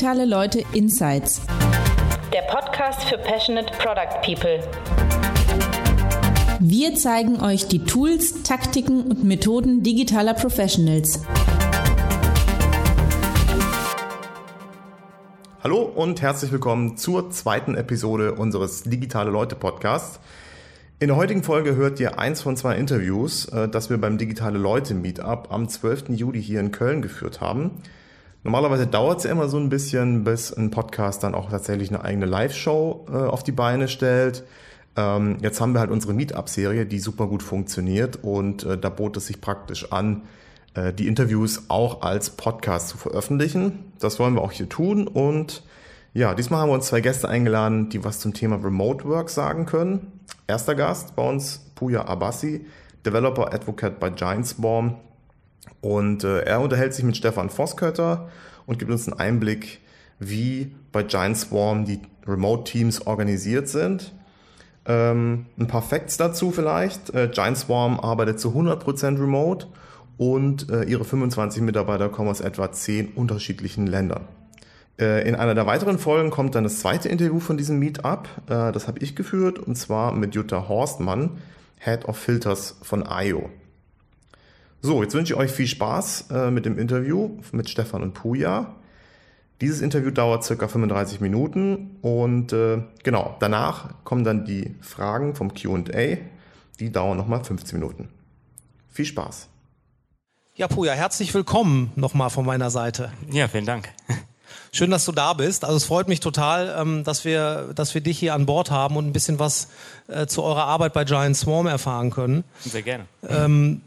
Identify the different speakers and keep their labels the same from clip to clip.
Speaker 1: Digitale Leute Insights.
Speaker 2: Der Podcast für Passionate Product People.
Speaker 1: Wir zeigen euch die Tools, Taktiken und Methoden digitaler Professionals.
Speaker 3: Hallo und herzlich willkommen zur zweiten Episode unseres Digitale Leute Podcasts. In der heutigen Folge hört ihr eins von zwei Interviews, äh, das wir beim Digitale Leute Meetup am 12. Juli hier in Köln geführt haben. Normalerweise dauert es ja immer so ein bisschen, bis ein Podcast dann auch tatsächlich eine eigene Live-Show äh, auf die Beine stellt. Ähm, jetzt haben wir halt unsere Meetup-Serie, die super gut funktioniert und äh, da bot es sich praktisch an, die Interviews auch als Podcast zu veröffentlichen. Das wollen wir auch hier tun und ja, diesmal haben wir uns zwei Gäste eingeladen, die was zum Thema Remote Work sagen können. Erster Gast bei uns, Puya Abassi, Developer Advocate bei Giantswarm. Und äh, er unterhält sich mit Stefan Voskötter und gibt uns einen Einblick, wie bei Giantswarm die Remote-Teams organisiert sind. Ähm, ein paar Facts dazu vielleicht. Äh, Giantswarm arbeitet zu 100% remote und äh, ihre 25 Mitarbeiter kommen aus etwa 10 unterschiedlichen Ländern. Äh, in einer der weiteren Folgen kommt dann das zweite Interview von diesem Meetup. Äh, das habe ich geführt und zwar mit Jutta Horstmann, Head of Filters von IO. So, jetzt wünsche ich euch viel Spaß äh, mit dem Interview mit Stefan und Puja. Dieses Interview dauert circa 35 Minuten und genau, danach kommen dann die Fragen vom QA. Die dauern nochmal 15 Minuten. Viel Spaß.
Speaker 4: Ja, Puja, herzlich willkommen nochmal von meiner Seite.
Speaker 5: Ja, vielen Dank.
Speaker 4: Schön, dass du da bist. Also es freut mich total, ähm, dass wir, dass wir dich hier an Bord haben und ein bisschen was äh, zu eurer Arbeit bei Giant Swarm erfahren können.
Speaker 5: Sehr gerne.
Speaker 4: Ähm,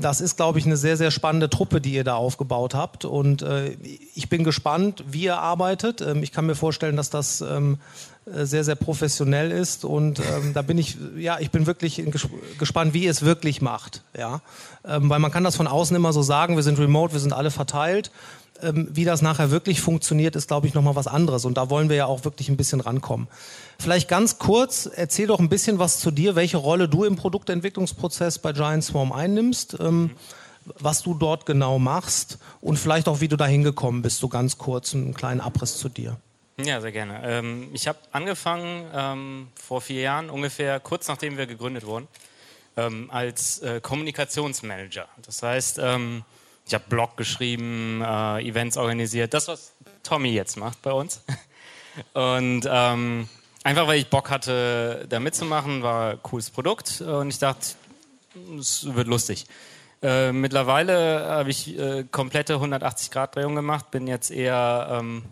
Speaker 4: das ist, glaube ich, eine sehr, sehr spannende Truppe, die ihr da aufgebaut habt. Und äh, ich bin gespannt, wie ihr arbeitet. Ähm, ich kann mir vorstellen, dass das ähm, äh, sehr, sehr professionell ist. Und ähm, da bin ich, ja, ich bin wirklich gespannt, wie ihr es wirklich macht. Ja? Ähm, weil man kann das von außen immer so sagen, wir sind remote, wir sind alle verteilt. Ähm, wie das nachher wirklich funktioniert, ist, glaube ich, nochmal was anderes. Und da wollen wir ja auch wirklich ein bisschen rankommen. Vielleicht ganz kurz, erzähl doch ein bisschen was zu dir, welche Rolle du im Produktentwicklungsprozess bei Giant Swarm einnimmst, ähm, was du dort genau machst und vielleicht auch, wie du da hingekommen bist, so ganz kurz einen kleinen Abriss zu dir.
Speaker 5: Ja, sehr gerne. Ähm, ich habe angefangen ähm, vor vier Jahren, ungefähr kurz nachdem wir gegründet wurden, ähm, als äh, Kommunikationsmanager. Das heißt, ähm, ich habe Blog geschrieben, äh, Events organisiert, das, was Tommy jetzt macht bei uns. Und ähm, einfach, weil ich Bock hatte, da mitzumachen, war ein cooles Produkt und ich dachte, es wird lustig. Äh, mittlerweile habe ich äh, komplette 180-Grad-Drehung gemacht, bin jetzt eher ähm,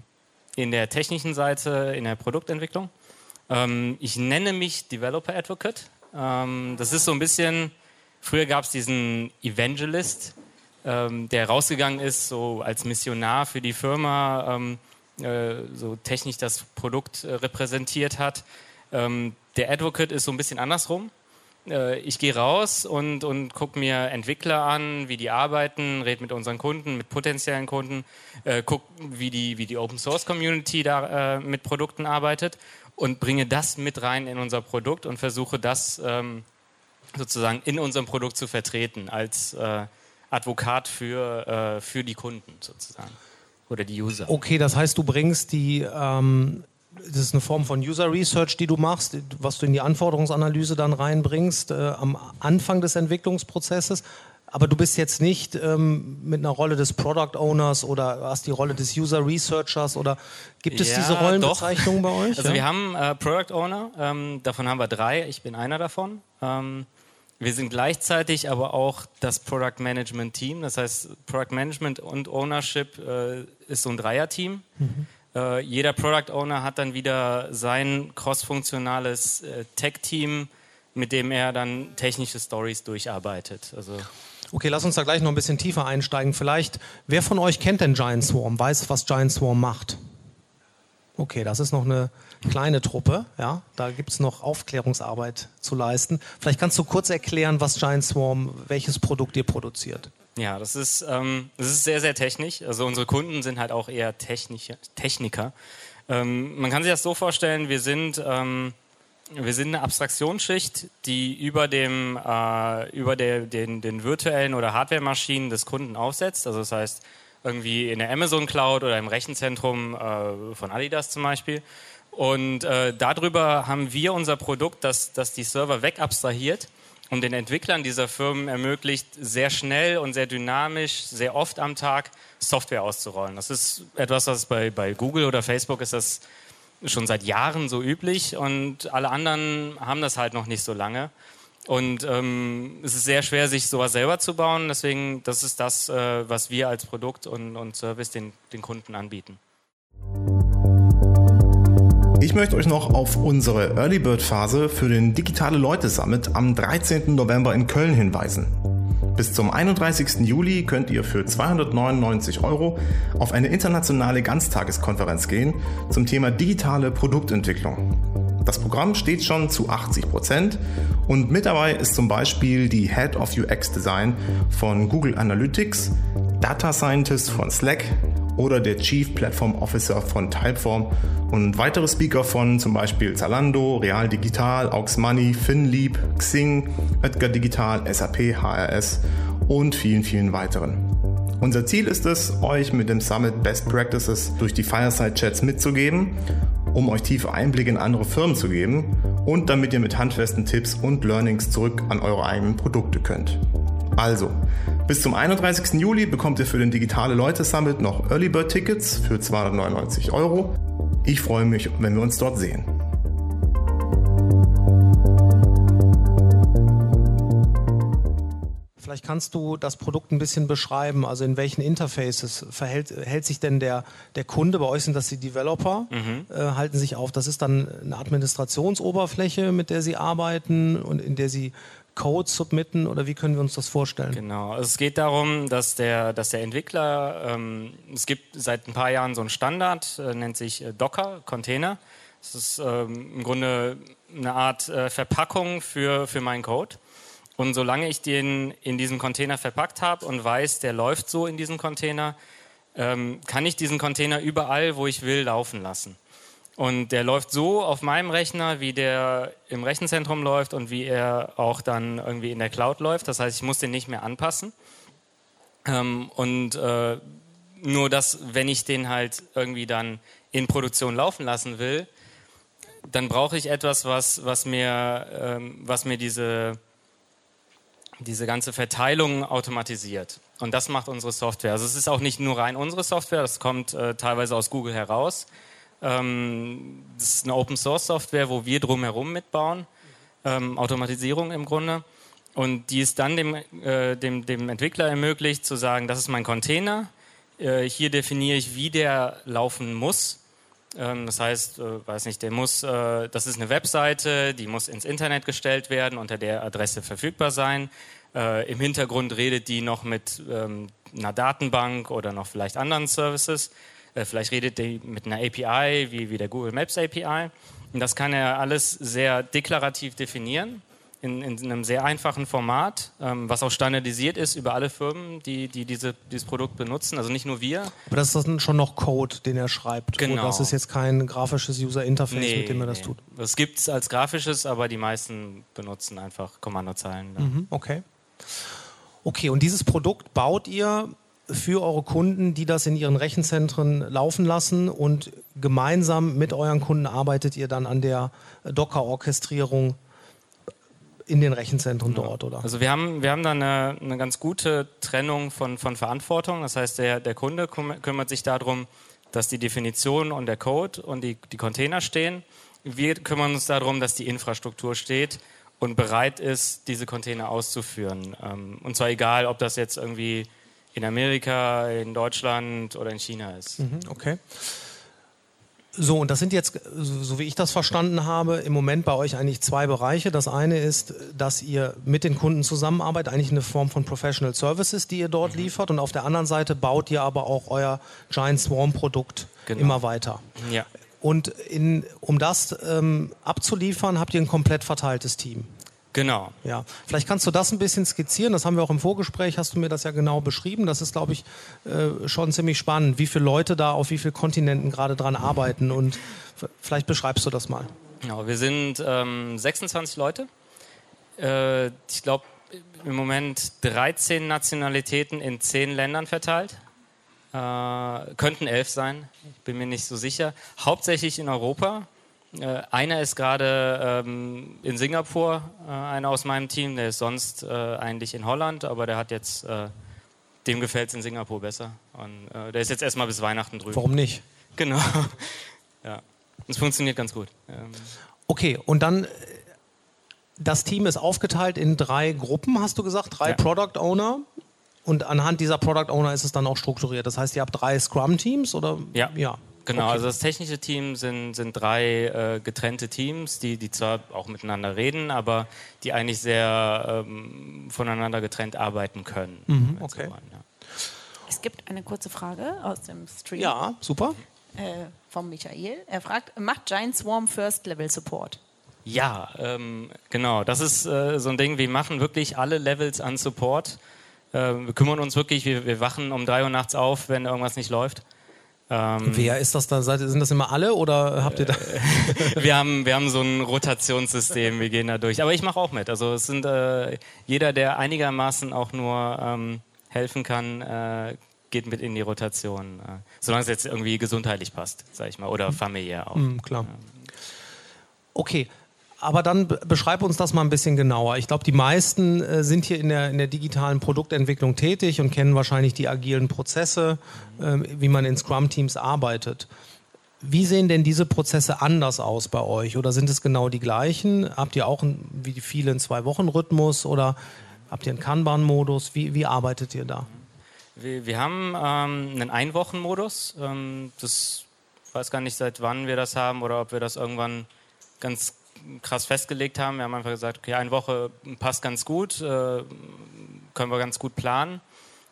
Speaker 5: in der technischen Seite, in der Produktentwicklung. Ähm, ich nenne mich Developer Advocate. Ähm, das ist so ein bisschen, früher gab es diesen Evangelist, ähm, der rausgegangen ist, so als Missionar für die Firma, ähm, äh, so technisch das Produkt äh, repräsentiert hat. Ähm, der Advocate ist so ein bisschen andersrum. Äh, ich gehe raus und, und gucke mir Entwickler an, wie die arbeiten, rede mit unseren Kunden, mit potenziellen Kunden, äh, gucke, wie die, wie die Open Source Community da äh, mit Produkten arbeitet und bringe das mit rein in unser Produkt und versuche das ähm, sozusagen in unserem Produkt zu vertreten als äh, Advokat für, äh, für die Kunden sozusagen oder die User.
Speaker 4: Okay, das heißt, du bringst die, ähm, das ist eine Form von User Research, die du machst, was du in die Anforderungsanalyse dann reinbringst äh, am Anfang des Entwicklungsprozesses. Aber du bist jetzt nicht ähm, mit einer Rolle des Product Owners oder hast die Rolle des User Researchers oder gibt es
Speaker 5: ja,
Speaker 4: diese Rollenbezeichnung bei euch?
Speaker 5: Also ja? wir haben äh, Product Owner, ähm, davon haben wir drei, ich bin einer davon. Ähm, wir sind gleichzeitig aber auch das Product Management Team. Das heißt, Product Management und Ownership äh, ist so ein Dreierteam. Mhm. Äh, jeder Product Owner hat dann wieder sein crossfunktionales äh, Tech-Team, mit dem er dann technische Stories durcharbeitet. Also
Speaker 4: Okay, lass uns da gleich noch ein bisschen tiefer einsteigen. Vielleicht, wer von euch kennt denn Giant Swarm, weiß, was Giant Swarm macht? Okay, das ist noch eine kleine Truppe. Ja, da gibt es noch Aufklärungsarbeit zu leisten. Vielleicht kannst du kurz erklären, was Giant Swarm, welches Produkt ihr produziert.
Speaker 5: Ja, das ist, ähm, das ist sehr, sehr technisch. Also unsere Kunden sind halt auch eher Technische, Techniker. Ähm, man kann sich das so vorstellen, wir sind, ähm, wir sind eine Abstraktionsschicht, die über, dem, äh, über der, den, den virtuellen oder Hardware-Maschinen des Kunden aufsetzt. Also das heißt, irgendwie in der Amazon Cloud oder im Rechenzentrum äh, von Adidas zum Beispiel. Und äh, darüber haben wir unser Produkt, das, das die Server wegabstrahiert und den Entwicklern dieser Firmen ermöglicht, sehr schnell und sehr dynamisch, sehr oft am Tag Software auszurollen. Das ist etwas, was bei, bei Google oder Facebook ist das schon seit Jahren so üblich und alle anderen haben das halt noch nicht so lange. Und ähm, es ist sehr schwer, sich sowas selber zu bauen. Deswegen, das ist das, äh, was wir als Produkt und, und Service den, den Kunden anbieten.
Speaker 3: Ich möchte euch noch auf unsere Early Bird Phase für den Digitale Leute Summit am 13. November in Köln hinweisen. Bis zum 31. Juli könnt ihr für 299 Euro auf eine internationale Ganztageskonferenz gehen zum Thema digitale Produktentwicklung. Das Programm steht schon zu 80 Prozent und mit dabei ist zum Beispiel die Head of UX Design von Google Analytics, Data Scientist von Slack oder der Chief Platform Officer von Typeform und weitere Speaker von zum Beispiel Zalando, Real Digital, Aux Money, FinLeap, Xing, Oetker Digital, SAP, HRS und vielen, vielen weiteren. Unser Ziel ist es, euch mit dem Summit Best Practices durch die Fireside Chats mitzugeben, um euch tiefe Einblicke in andere Firmen zu geben und damit ihr mit handfesten Tipps und Learnings zurück an eure eigenen Produkte könnt. Also, bis zum 31. Juli bekommt ihr für den Digitale Leute Summit noch Early Bird Tickets für 299 Euro. Ich freue mich, wenn wir uns dort sehen.
Speaker 4: Vielleicht kannst du das Produkt ein bisschen beschreiben. Also in welchen Interfaces verhält hält sich denn der, der Kunde? Bei euch sind das die Developer, mhm. äh, halten sich auf. Das ist dann eine Administrationsoberfläche, mit der sie arbeiten und in der sie Code submitten oder wie können wir uns das vorstellen?
Speaker 5: Genau, also es geht darum, dass der, dass der Entwickler, ähm, es gibt seit ein paar Jahren so einen Standard, äh, nennt sich äh, Docker, Container. Das ist ähm, im Grunde eine Art äh, Verpackung für, für meinen Code. Und solange ich den in diesem Container verpackt habe und weiß, der läuft so in diesem Container, ähm, kann ich diesen Container überall, wo ich will, laufen lassen. Und der läuft so auf meinem Rechner, wie der im Rechenzentrum läuft und wie er auch dann irgendwie in der Cloud läuft. Das heißt, ich muss den nicht mehr anpassen. Ähm, und äh, nur dass, wenn ich den halt irgendwie dann in Produktion laufen lassen will, dann brauche ich etwas, was, was mir, ähm, was mir diese, diese ganze Verteilung automatisiert. Und das macht unsere Software. Also es ist auch nicht nur rein unsere Software, das kommt äh, teilweise aus Google heraus. Ähm, das ist eine Open Source Software, wo wir drumherum mitbauen, ähm, Automatisierung im Grunde. Und die ist dann dem, äh, dem, dem Entwickler ermöglicht zu sagen, das ist mein Container. Äh, hier definiere ich, wie der laufen muss. Ähm, das heißt, äh, weiß nicht, der muss, äh, das ist eine Webseite, die muss ins Internet gestellt werden, unter der Adresse verfügbar sein. Äh, Im Hintergrund redet die noch mit ähm, einer Datenbank oder noch vielleicht anderen Services. Äh, vielleicht redet er mit einer API wie, wie der Google Maps API. Und das kann er alles sehr deklarativ definieren. In, in, einem sehr einfachen Format, ähm, was auch standardisiert ist über alle Firmen, die, die diese, dieses Produkt benutzen. Also nicht nur wir.
Speaker 4: Aber das ist dann schon noch Code, den er schreibt.
Speaker 5: Genau.
Speaker 4: das ist jetzt kein grafisches User Interface, nee, mit dem er das nee. tut.
Speaker 5: Das gibt es als grafisches, aber die meisten benutzen einfach Kommandozeilen.
Speaker 4: Mhm, okay. Okay, und dieses Produkt baut ihr für eure Kunden, die das in ihren Rechenzentren laufen lassen und gemeinsam mit euren Kunden arbeitet ihr dann an der Docker-Orchestrierung in den Rechenzentren ja. dort, oder?
Speaker 5: Also wir haben, wir haben da eine, eine ganz gute Trennung von, von Verantwortung. Das heißt, der, der Kunde kümmert sich darum, dass die Definition und der Code und die, die Container stehen. Wir kümmern uns darum, dass die Infrastruktur steht und bereit ist, diese Container auszuführen. Ähm, und zwar egal, ob das jetzt irgendwie in Amerika, in Deutschland oder in China ist.
Speaker 4: Mhm, okay. So, und das sind jetzt, so wie ich das verstanden habe, im Moment bei euch eigentlich zwei Bereiche. Das eine ist, dass ihr mit den Kunden zusammenarbeitet, eigentlich eine Form von Professional Services, die ihr dort mhm. liefert. Und auf der anderen Seite baut ihr aber auch euer Giant Swarm Produkt genau. immer weiter.
Speaker 5: Ja.
Speaker 4: Und in, um das ähm, abzuliefern, habt ihr ein komplett verteiltes Team.
Speaker 5: Genau.
Speaker 4: Ja, vielleicht kannst du das ein bisschen skizzieren. Das haben wir auch im Vorgespräch, hast du mir das ja genau beschrieben. Das ist, glaube ich, äh, schon ziemlich spannend, wie viele Leute da auf wie vielen Kontinenten gerade dran arbeiten. Und vielleicht beschreibst du das mal.
Speaker 5: Genau, wir sind ähm, 26 Leute. Äh, ich glaube, im Moment 13 Nationalitäten in 10 Ländern verteilt. Äh, könnten elf sein, ich bin mir nicht so sicher. Hauptsächlich in Europa. Äh, einer ist gerade ähm, in Singapur, äh, einer aus meinem Team, der ist sonst äh, eigentlich in Holland, aber der hat jetzt, äh, dem gefällt es in Singapur besser. Und äh, der ist jetzt erstmal bis Weihnachten drüben.
Speaker 4: Warum nicht?
Speaker 5: Genau. ja. Es funktioniert ganz gut. Ähm,
Speaker 4: Okay, und dann äh, das Team ist aufgeteilt in drei Gruppen, hast du gesagt, drei
Speaker 5: Ja.
Speaker 4: Product Owner. Und anhand dieser Product Owner ist es dann auch strukturiert. Das heißt, ihr habt drei Scrum-Teams oder?
Speaker 5: Ja.
Speaker 4: ja.
Speaker 5: Genau,
Speaker 4: Okay.
Speaker 5: also das technische Team sind, sind drei äh, getrennte Teams, die, die zwar auch miteinander reden, aber die eigentlich sehr ähm, voneinander getrennt arbeiten können.
Speaker 4: Mhm, okay.
Speaker 5: so wollen, ja.
Speaker 6: Es gibt eine kurze Frage aus dem Stream
Speaker 4: Ja, super.
Speaker 6: äh, von Michael. Er fragt, macht Giant Swarm First Level Support?
Speaker 5: Ja, ähm, genau. Das ist äh, so ein Ding, wir machen wirklich alle Levels an Support. Äh, wir kümmern uns wirklich, wir, wir wachen um drei Uhr nachts auf, wenn irgendwas nicht läuft. Ähm,
Speaker 4: Wer ist das da? Sind das immer alle oder habt ihr da?
Speaker 5: wir, haben, wir haben so ein Rotationssystem, wir gehen da durch. Aber ich mache auch mit. Also es sind äh, jeder, der einigermaßen auch nur ähm, helfen kann, äh, geht mit in die Rotation. Äh, solange es jetzt irgendwie gesundheitlich passt, sag ich mal, oder familiär auch.
Speaker 4: Hm, klar. Okay, aber dann be- beschreib uns das mal ein bisschen genauer. Ich glaube, die meisten äh, sind hier in der, in der digitalen Produktentwicklung tätig und kennen wahrscheinlich die agilen Prozesse, ähm, wie man in Scrum-Teams arbeitet. Wie sehen denn diese Prozesse anders aus bei euch? Oder sind es genau die gleichen? Habt ihr auch, ein, wie viele, einen Zwei-Wochen-Rhythmus oder habt ihr einen Kanban-Modus? Wie, wie arbeitet ihr da?
Speaker 5: Wir, wir haben ähm, einen Einwochenmodus. Ähm, das weiß gar nicht, seit wann wir das haben oder ob wir das irgendwann ganz krass festgelegt haben. Wir haben einfach gesagt, okay, eine Woche passt ganz gut, äh, können wir ganz gut planen.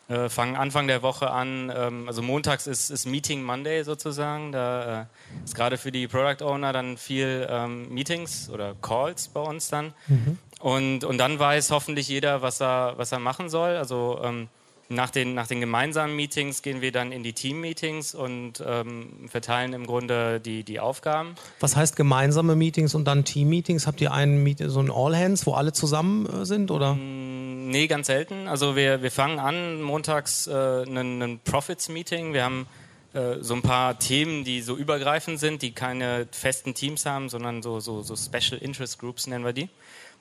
Speaker 5: Äh, fangen Anfang der Woche an, ähm, also montags ist, ist Meeting Monday sozusagen. Da äh, ist gerade für die Product Owner dann viel ähm, Meetings oder Calls bei uns dann. Und, und dann weiß hoffentlich jeder, was er, was er machen soll. Also ähm, nach den, nach den gemeinsamen Meetings gehen wir dann in die Team-Meetings und ähm, verteilen im Grunde die, die Aufgaben.
Speaker 4: Was heißt gemeinsame Meetings und dann Team-Meetings? Habt ihr einen Meet so ein All-Hands, wo alle zusammen äh, sind? Oder?
Speaker 5: Nee, ganz selten. Also wir, wir fangen an montags äh, einen, einen Profits-Meeting. Wir haben äh, so ein paar Themen, die so übergreifend sind, die keine festen Teams haben, sondern so, so, so Special Interest Groups nennen wir die.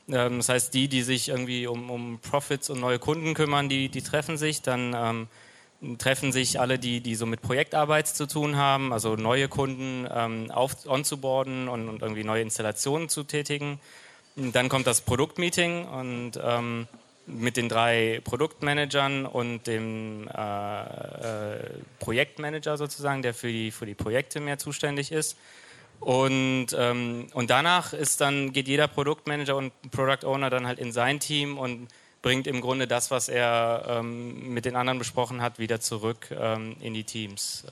Speaker 5: Ähm, das heißt, die, die sich irgendwie um, um Profits und neue Kunden kümmern, die, die treffen sich. Dann ähm, treffen sich alle, die, die so mit Projektarbeit zu tun haben, also neue Kunden ähm, auf, onzuboarden und, und irgendwie neue Installationen zu tätigen. Dann kommt das Produktmeeting und ähm, mit den drei Produktmanagern und dem äh, äh, Projektmanager sozusagen, der für die, für die Projekte mehr zuständig ist. Und, ähm, und danach ist dann, geht jeder Produktmanager und Product Owner dann halt in sein Team und bringt im Grunde das, was er ähm, mit den anderen besprochen hat, wieder zurück ähm, in die Teams.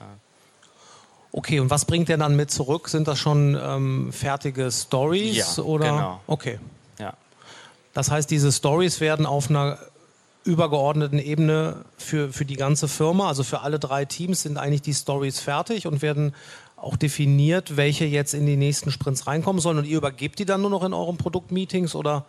Speaker 4: Okay, und was bringt der dann mit zurück? Sind das schon ähm, fertige Stories?
Speaker 5: Ja,
Speaker 4: oder?
Speaker 5: genau.
Speaker 4: Okay.
Speaker 5: ja.
Speaker 4: Das heißt, diese Stories werden auf einer übergeordneten Ebene für, für die ganze Firma, also für alle drei Teams, sind eigentlich die Stories fertig und werden auch definiert, welche jetzt in die nächsten Sprints reinkommen sollen. Und ihr übergebt die dann nur noch in euren Produktmeetings oder?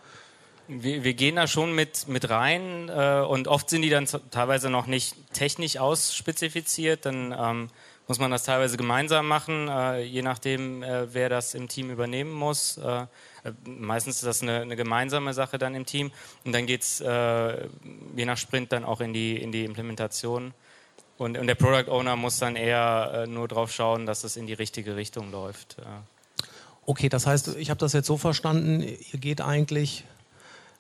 Speaker 5: Wir, wir gehen da schon mit, mit rein äh, und oft sind die dann teilweise noch nicht technisch ausspezifiziert. Dann ähm, muss man das teilweise gemeinsam machen, äh, je nachdem, äh, wer das im Team übernehmen muss. Äh, äh, meistens ist das eine, eine gemeinsame Sache dann im Team. Und dann geht es äh, je nach Sprint dann auch in die, in die Implementation. Und, und der Product Owner muss dann eher äh, nur drauf schauen, dass es in die richtige Richtung läuft.
Speaker 4: Okay, das heißt, ich habe das jetzt so verstanden, ihr geht eigentlich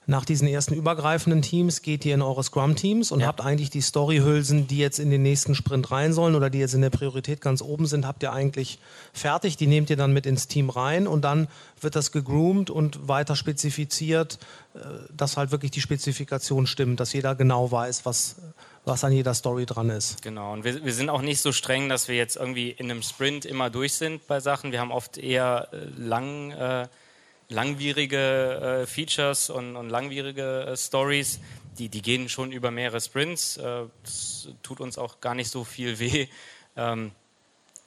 Speaker 4: nach diesen ersten übergreifenden Teams, geht ihr in eure Scrum-Teams und
Speaker 5: Ja.
Speaker 4: habt eigentlich die Storyhülsen, die jetzt in den nächsten Sprint rein sollen oder die jetzt in der Priorität ganz oben sind, habt ihr eigentlich fertig. Die nehmt ihr dann mit ins Team rein und dann wird das gegroomt und weiter spezifiziert, äh, dass halt wirklich die Spezifikation stimmt, dass jeder genau weiß, was, was an jeder Story dran ist.
Speaker 5: Genau, und wir, wir sind auch nicht so streng, dass wir jetzt irgendwie in einem Sprint immer durch sind bei Sachen. Wir haben oft eher äh, lang, äh, langwierige äh, Features und, und langwierige äh, Stories. Die, die gehen schon über mehrere Sprints. Äh, das tut uns auch gar nicht so viel weh. Ähm,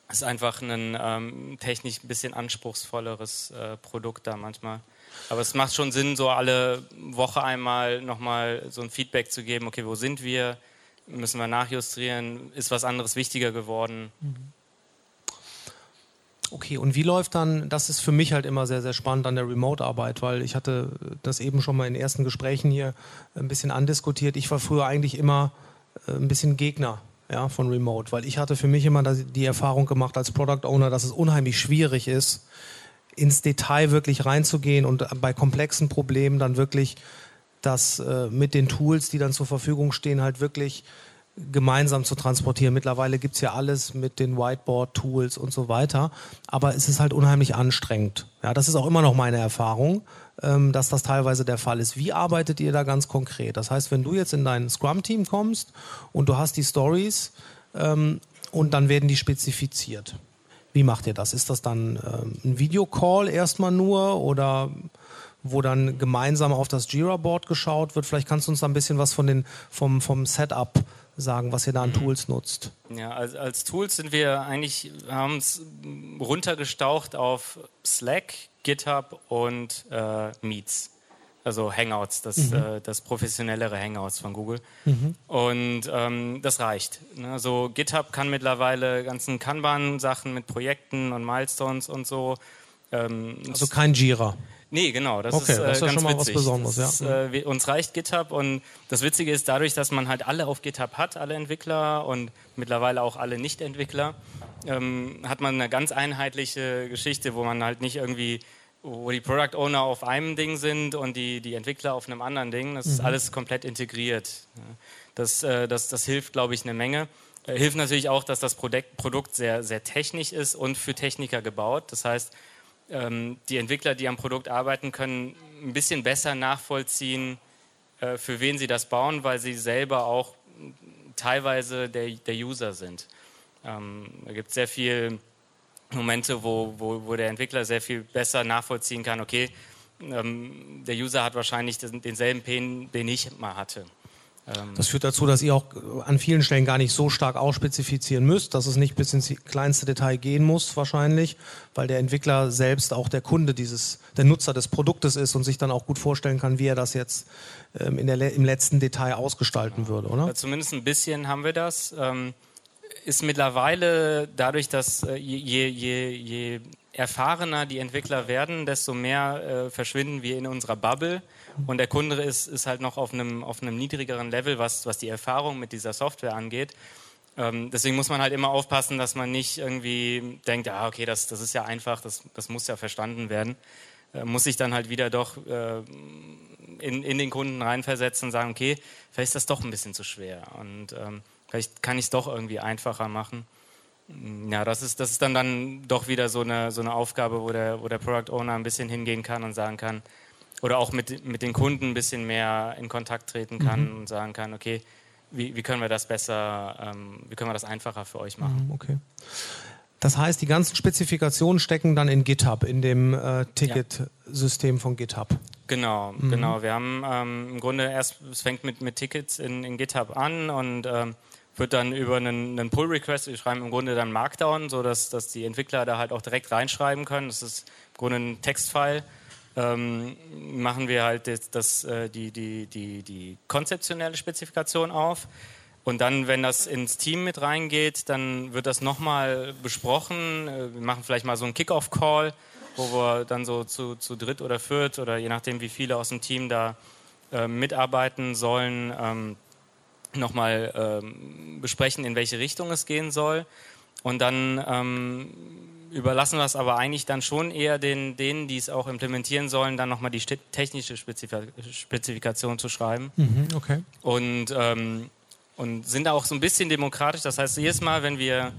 Speaker 5: ist einfach ein ähm, technisch ein bisschen anspruchsvolleres äh, Produkt da manchmal. Aber es macht schon Sinn, so alle Woche einmal nochmal so ein Feedback zu geben, okay, wo sind wir? müssen wir nachjustieren, ist was anderes wichtiger geworden.
Speaker 4: Okay, und wie läuft dann, das ist für mich halt immer sehr, sehr spannend an der Remote-Arbeit, weil ich hatte das eben schon mal in ersten Gesprächen hier ein bisschen andiskutiert. Ich war früher eigentlich immer äh, ein bisschen Gegner ja, von Remote, weil ich hatte für mich immer die Erfahrung gemacht als Product Owner, dass es unheimlich schwierig ist, ins Detail wirklich reinzugehen und bei komplexen Problemen dann wirklich das äh, mit den Tools, die dann zur Verfügung stehen, halt wirklich gemeinsam zu transportieren. Mittlerweile gibt es ja alles mit den Whiteboard-Tools und so weiter, aber es ist halt unheimlich anstrengend. Ja, das ist auch immer noch meine Erfahrung, ähm, dass das teilweise der Fall ist. Wie arbeitet ihr da ganz konkret? Das heißt, wenn du jetzt in dein Scrum-Team kommst und du hast die Stories ähm, und dann werden die spezifiziert. Wie macht ihr das? Ist das dann ähm, ein Videocall erstmal nur oder wo dann gemeinsam auf das Jira-Board geschaut wird? Vielleicht kannst du uns da ein bisschen was von den, vom, vom Setup sagen, was ihr da an Tools nutzt?
Speaker 5: Ja, als, als Tools sind wir eigentlich, haben es runtergestaucht auf Slack, GitHub und äh, Meets. Also Hangouts, das, mhm. äh, das professionellere Hangouts von Google. Mhm. Und ähm, das reicht. Ne? Also GitHub kann mittlerweile ganzen Kanban-Sachen mit Projekten und Milestones und so.
Speaker 4: Ähm, also kein Jira.
Speaker 5: Nee, genau. Das
Speaker 4: okay,
Speaker 5: ist, äh,
Speaker 4: das ist
Speaker 5: ja
Speaker 4: schon mal
Speaker 5: witzig.
Speaker 4: was Besonderes. Ja.
Speaker 5: äh, uns reicht GitHub und das Witzige ist, dadurch, dass man halt alle auf GitHub hat, alle Entwickler und mittlerweile auch alle Nicht-Entwickler, ähm, hat man eine ganz einheitliche Geschichte, wo man halt nicht irgendwie wo die Product Owner auf einem Ding sind und die, die Entwickler auf einem anderen Ding. Das ist mhm. alles komplett integriert. Das, äh, das, das hilft, glaube ich, eine Menge. Äh, hilft natürlich auch, dass das Produkt, sehr, sehr technisch ist und für Techniker gebaut. Das heißt, die Entwickler, die am Produkt arbeiten, können ein bisschen besser nachvollziehen, äh, für wen sie das bauen, weil sie selber auch teilweise der, der User sind. Ähm, da gibt es sehr viele Momente, wo, wo, wo, der Entwickler sehr viel besser nachvollziehen kann, okay, ähm, der User hat wahrscheinlich denselben Pain, den ich mal hatte.
Speaker 4: Ähm, das führt dazu, dass ihr auch an vielen Stellen gar nicht so stark ausspezifizieren müsst, dass es nicht bis ins kleinste Detail gehen muss wahrscheinlich, weil der Entwickler selbst auch der Kunde dieses, der Nutzer des Produktes ist und sich dann auch gut vorstellen kann, wie er das jetzt ähm, in der, im letzten Detail ausgestalten würde, oder?
Speaker 5: Ja, zumindest ein bisschen haben wir das. Ähm, ist mittlerweile dadurch, dass äh, je, je, je erfahrener die Entwickler werden, desto mehr äh, verschwinden wir in unserer Bubble und der Kunde ist, ist halt noch auf einem, auf einem niedrigeren Level, was, was die Erfahrung mit dieser Software angeht. Ähm, deswegen muss man halt immer aufpassen, dass man nicht irgendwie denkt, ah, okay, das, das ist ja einfach, das, das muss ja verstanden werden. Äh, muss sich dann halt wieder doch äh, in, in den Kunden reinversetzen und sagen, okay, vielleicht ist das doch ein bisschen zu schwer und ähm, vielleicht kann ich es doch irgendwie einfacher machen. Ja, das ist, das ist dann, dann doch wieder so eine, so eine Aufgabe, wo der, wo der Product Owner ein bisschen hingehen kann und sagen kann, oder auch mit, mit den Kunden ein bisschen mehr in Kontakt treten kann mhm. und sagen kann, okay, wie, wie können wir das besser, ähm, wie können wir das einfacher für euch machen?
Speaker 4: Mhm, okay. Das heißt, die ganzen Spezifikationen stecken dann in GitHub, in dem äh, Ticketsystem ja. von GitHub.
Speaker 5: Genau, mhm. genau. Wir haben ähm, im Grunde erst, es fängt mit, mit Tickets in, in GitHub an und ähm, wird dann über einen, einen Pull-Request, wir schreiben im Grunde dann Markdown, sodass dass die Entwickler da halt auch direkt reinschreiben können. Das ist im Grunde ein Textfile ähm, machen wir halt das, das, äh, die, die, die, die konzeptionelle Spezifikation auf. Und dann, wenn das ins Team mit reingeht, dann wird das nochmal besprochen. Äh, wir machen vielleicht mal so einen Kick-Off-Call, wo wir dann so zu, zu dritt oder viert oder je nachdem, wie viele aus dem Team da äh, mitarbeiten sollen, ähm, nochmal ähm, besprechen, in welche Richtung es gehen soll. Und dann ähm, überlassen wir es aber eigentlich dann schon eher den, denen, die es auch implementieren sollen, dann nochmal die technische Spezifikation zu schreiben.
Speaker 4: Mhm, okay.
Speaker 5: Und, ähm, und sind auch so ein bisschen demokratisch. Das heißt, jedes Mal, wenn wir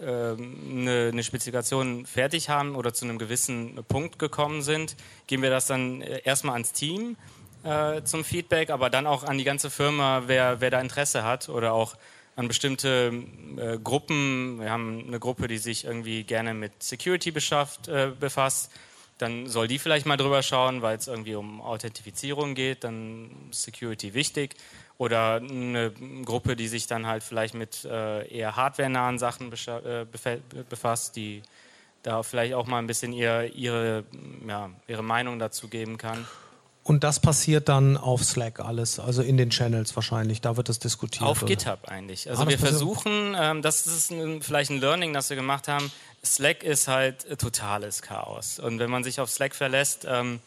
Speaker 5: ähm, eine, eine, Spezifikation fertig haben oder zu einem gewissen Punkt gekommen sind, geben wir das dann äh, erstmal ans Team äh, zum Feedback, aber dann auch an die ganze Firma, wer, wer da Interesse hat oder auch an bestimmte äh, Gruppen. Wir haben eine Gruppe, die sich irgendwie gerne mit Security beschafft, äh, befasst. Dann soll die vielleicht mal drüber schauen, weil es irgendwie um Authentifizierung geht, dann Security wichtig. Oder eine Gruppe, die sich dann halt vielleicht mit äh, eher hardwarenahen Sachen äh, befasst, die da vielleicht auch mal ein bisschen ihr, ihre, ja, ihre Meinung dazu geben kann.
Speaker 4: Und das passiert dann auf Slack alles, also in den Channels wahrscheinlich. Da wird es diskutiert.
Speaker 5: Auf
Speaker 4: oder?
Speaker 5: GitHub eigentlich. Also
Speaker 4: Ah, das
Speaker 5: wir versuchen, ähm, das ist ein, vielleicht ein Learning, das wir gemacht haben. Slack ist halt äh, totales Chaos. Und wenn man sich auf Slack verlässt, ähm,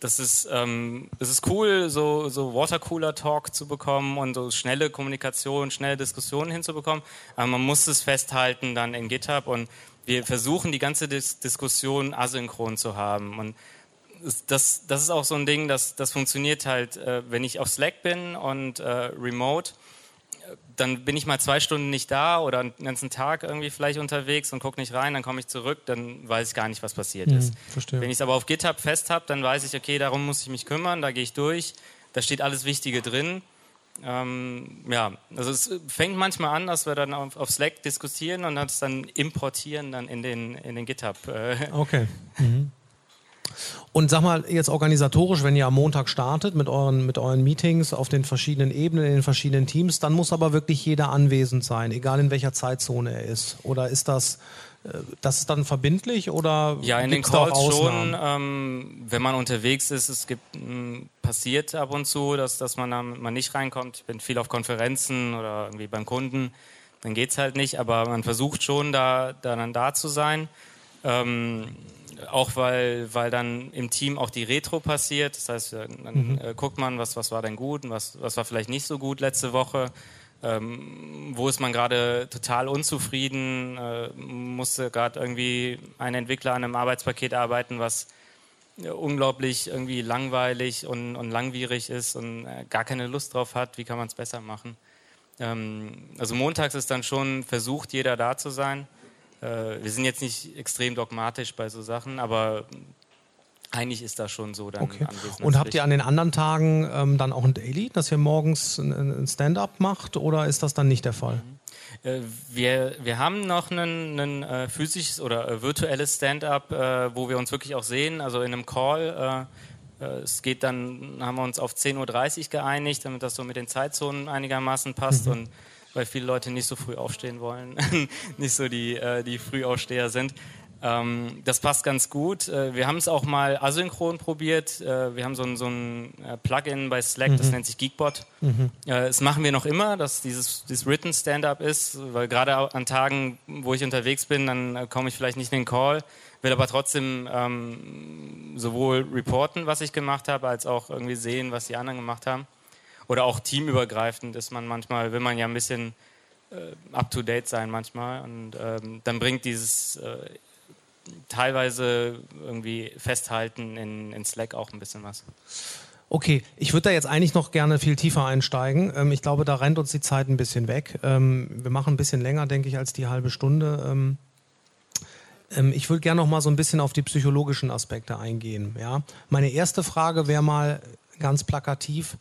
Speaker 5: das ist, ähm, es ist cool, so, so Watercooler-Talk zu bekommen und so schnelle Kommunikation, schnelle Diskussionen hinzubekommen. Aber man muss es festhalten dann in GitHub und wir versuchen die ganze Dis Diskussion asynchron zu haben. Und das, das ist auch so ein Ding, das, das funktioniert halt, äh, wenn ich auf Slack bin und äh, remote, äh, dann bin ich mal zwei Stunden nicht da oder einen ganzen Tag irgendwie vielleicht unterwegs und gucke nicht rein, dann komme ich zurück, dann weiß ich gar nicht, was passiert ist.
Speaker 4: verstehe.
Speaker 5: Wenn ich es aber auf GitHub fest habe, dann weiß ich, okay, darum muss ich mich kümmern, da gehe ich durch, da steht alles Wichtige drin. Ähm, ja, also es fängt manchmal an, dass wir dann auf, auf Slack diskutieren und das dann importieren dann in den, in den GitHub. Äh,
Speaker 4: Okay. Mhm. Und sag mal, jetzt organisatorisch, wenn ihr am Montag startet mit euren, mit euren Meetings auf den verschiedenen Ebenen, in den verschiedenen Teams, dann muss aber wirklich jeder anwesend sein, egal in welcher Zeitzone er ist. Oder ist das, äh, das ist dann verbindlich oder
Speaker 5: Ja, in den Calls schon, ähm, wenn man unterwegs ist, es gibt, mh, passiert ab und zu, dass, dass man dann mal nicht reinkommt. Ich bin viel auf Konferenzen oder irgendwie beim Kunden, dann geht's halt nicht, aber man versucht schon, da, da dann da zu sein. Ähm, auch weil, weil dann im Team auch die Retro passiert. Das heißt, dann äh, guckt man, was, was war denn gut und was, was war vielleicht nicht so gut letzte Woche. Ähm, wo ist man gerade total unzufrieden? Äh, musste gerade irgendwie ein Entwickler an einem Arbeitspaket arbeiten, was äh, unglaublich irgendwie langweilig und, und langwierig ist und äh, gar keine Lust drauf hat. Wie kann man es besser machen? Ähm, also montags ist dann schon versucht, jeder da zu sein. Äh, wir sind jetzt nicht extrem dogmatisch bei so Sachen, aber eigentlich ist das schon so dann
Speaker 4: Okay. Und habt ihr an den anderen Tagen ähm, dann auch ein Daily, dass ihr morgens ein, Stand-up macht oder ist das dann nicht der Fall?
Speaker 5: Äh, wir, wir haben noch ein, äh, physisches oder äh, virtuelles Stand-up, äh, wo wir uns wirklich auch sehen, also in einem Call. Es geht dann, haben wir uns auf 10.30 Uhr geeinigt, damit das so mit den Zeitzonen einigermaßen passt
Speaker 4: Mhm.
Speaker 5: und weil viele Leute nicht so früh aufstehen wollen, nicht so die, äh, die Frühaufsteher sind. Ähm, das passt ganz gut. Äh, wir haben es auch mal asynchron probiert. Äh, wir haben so ein, so ein äh, Plugin bei Slack, das nennt sich Geekbot. Äh, das machen wir noch immer, dass dieses, dieses Written Stand-up ist, weil gerade an Tagen, wo ich unterwegs bin, dann äh, komme ich vielleicht nicht in den Call, will aber trotzdem ähm, sowohl reporten, was ich gemacht habe, als auch irgendwie sehen, was die anderen gemacht haben. Oder auch teamübergreifend ist man manchmal, will man ja ein bisschen äh, up-to-date sein manchmal. Und ähm, dann bringt dieses äh, teilweise irgendwie Festhalten in, in Slack auch ein bisschen was.
Speaker 4: Okay, ich würde da jetzt eigentlich noch gerne viel tiefer einsteigen. Ähm, ich glaube, da rennt uns die Zeit ein bisschen weg. Ähm, wir machen ein bisschen länger, denke ich, als die halbe Stunde. Ähm, ähm, ich würde gerne noch mal so ein bisschen auf die psychologischen Aspekte eingehen. Ja? Meine erste Frage wäre mal ganz plakativ.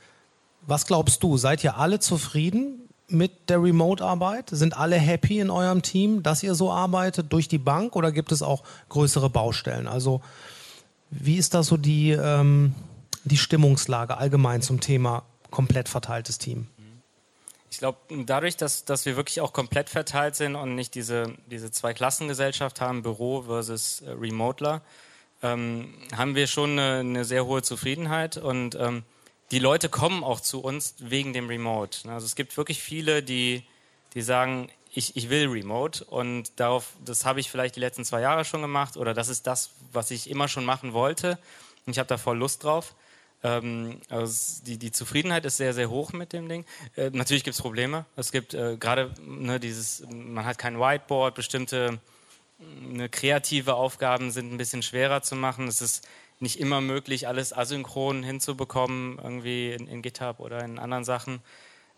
Speaker 4: Was glaubst du? Seid ihr alle zufrieden mit der Remote-Arbeit? Sind alle happy in eurem Team, dass ihr so arbeitet durch die Bank oder gibt es auch größere Baustellen? Also wie ist da so die, ähm, die Stimmungslage allgemein zum Thema komplett verteiltes Team?
Speaker 5: Ich glaube, dadurch, dass, dass wir wirklich auch komplett verteilt sind und nicht diese, diese Zwei-Klassengesellschaft haben, Büro versus äh, Remoteler, ähm, haben wir schon eine, eine sehr hohe Zufriedenheit und ähm, die Leute kommen auch zu uns wegen dem Remote. Also es gibt wirklich viele, die, die sagen, ich, ich will Remote und darauf, das habe ich vielleicht die letzten zwei Jahre schon gemacht oder das ist das, was ich immer schon machen wollte und ich habe da voll Lust drauf. Ähm, also die, die Zufriedenheit ist sehr, sehr hoch mit dem Ding. Äh, natürlich gibt es Probleme. Es gibt äh, gerade ne, dieses, man hat kein Whiteboard, bestimmte ne, kreative Aufgaben sind ein bisschen schwerer zu machen. Es ist nicht immer möglich, alles asynchron hinzubekommen, irgendwie in, in GitHub oder in anderen Sachen.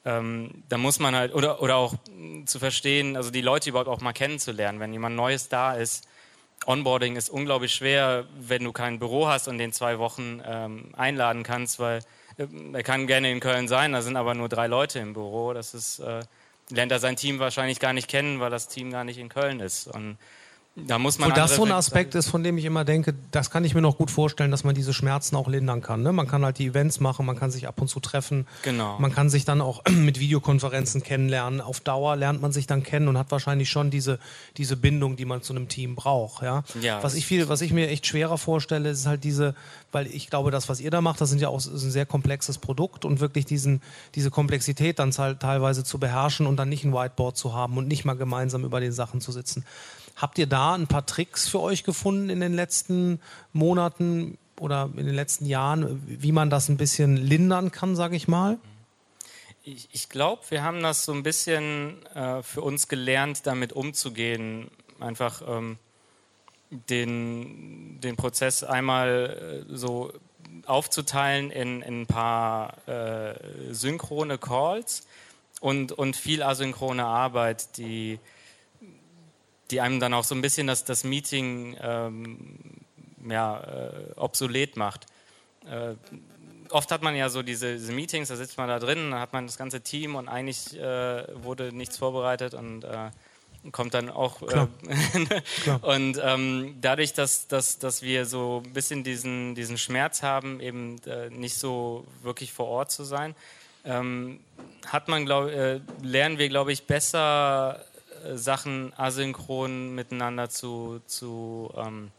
Speaker 5: Ähm, da muss man halt, oder, oder auch mh, zu verstehen, also die Leute überhaupt auch mal kennenzulernen, wenn jemand Neues da ist. Onboarding ist unglaublich schwer, wenn du kein Büro hast und den zwei Wochen ähm, einladen kannst, weil äh, er kann gerne in Köln sein, da sind aber nur drei Leute im Büro. Das ist, äh, lernt er sein Team wahrscheinlich gar nicht kennen, weil das Team gar nicht in Köln ist. Und Da muss man
Speaker 4: Wo das so ein Aspekt ist, von dem ich immer denke, das kann ich mir noch gut vorstellen, dass man diese Schmerzen auch lindern kann. Ne? Man kann halt die Events machen, man kann sich ab und zu treffen.
Speaker 5: Genau.
Speaker 4: Man kann sich dann auch mit Videokonferenzen kennenlernen. Auf Dauer lernt man sich dann kennen und hat wahrscheinlich schon diese, diese Bindung, die man zu einem Team braucht. Ja?
Speaker 5: Ja,
Speaker 4: was, ich viel, was ich mir echt schwerer vorstelle, ist halt diese, weil ich glaube, das, was ihr da macht, das sind ja auch ein sehr komplexes Produkt und wirklich diesen, diese Komplexität dann halt teilweise zu beherrschen und dann nicht ein Whiteboard zu haben und nicht mal gemeinsam über den Sachen zu sitzen. Habt ihr da ein paar Tricks für euch gefunden in den letzten Monaten oder in den letzten Jahren, wie man das ein bisschen lindern kann, sage ich mal?
Speaker 5: Ich, ich glaube, wir haben das so ein bisschen äh, für uns gelernt, damit umzugehen. Einfach ähm, den, den Prozess einmal äh, so aufzuteilen in, in ein paar äh, synchrone Calls und, und viel asynchrone Arbeit, die, die einem dann auch so ein bisschen das, das Meeting ähm, ja, äh, obsolet macht. Äh, oft hat man ja so diese, diese Meetings, da sitzt man da drin, dann hat man das ganze Team und eigentlich äh, wurde nichts vorbereitet und äh, kommt dann auch. Äh, und ähm, dadurch, dass, dass, dass wir so ein bisschen diesen, diesen Schmerz haben, eben äh, nicht so wirklich vor Ort zu sein, ähm, hat man, glaub, äh, lernen wir, glaube ich, besser Sachen asynchron miteinander zu, zu ähm,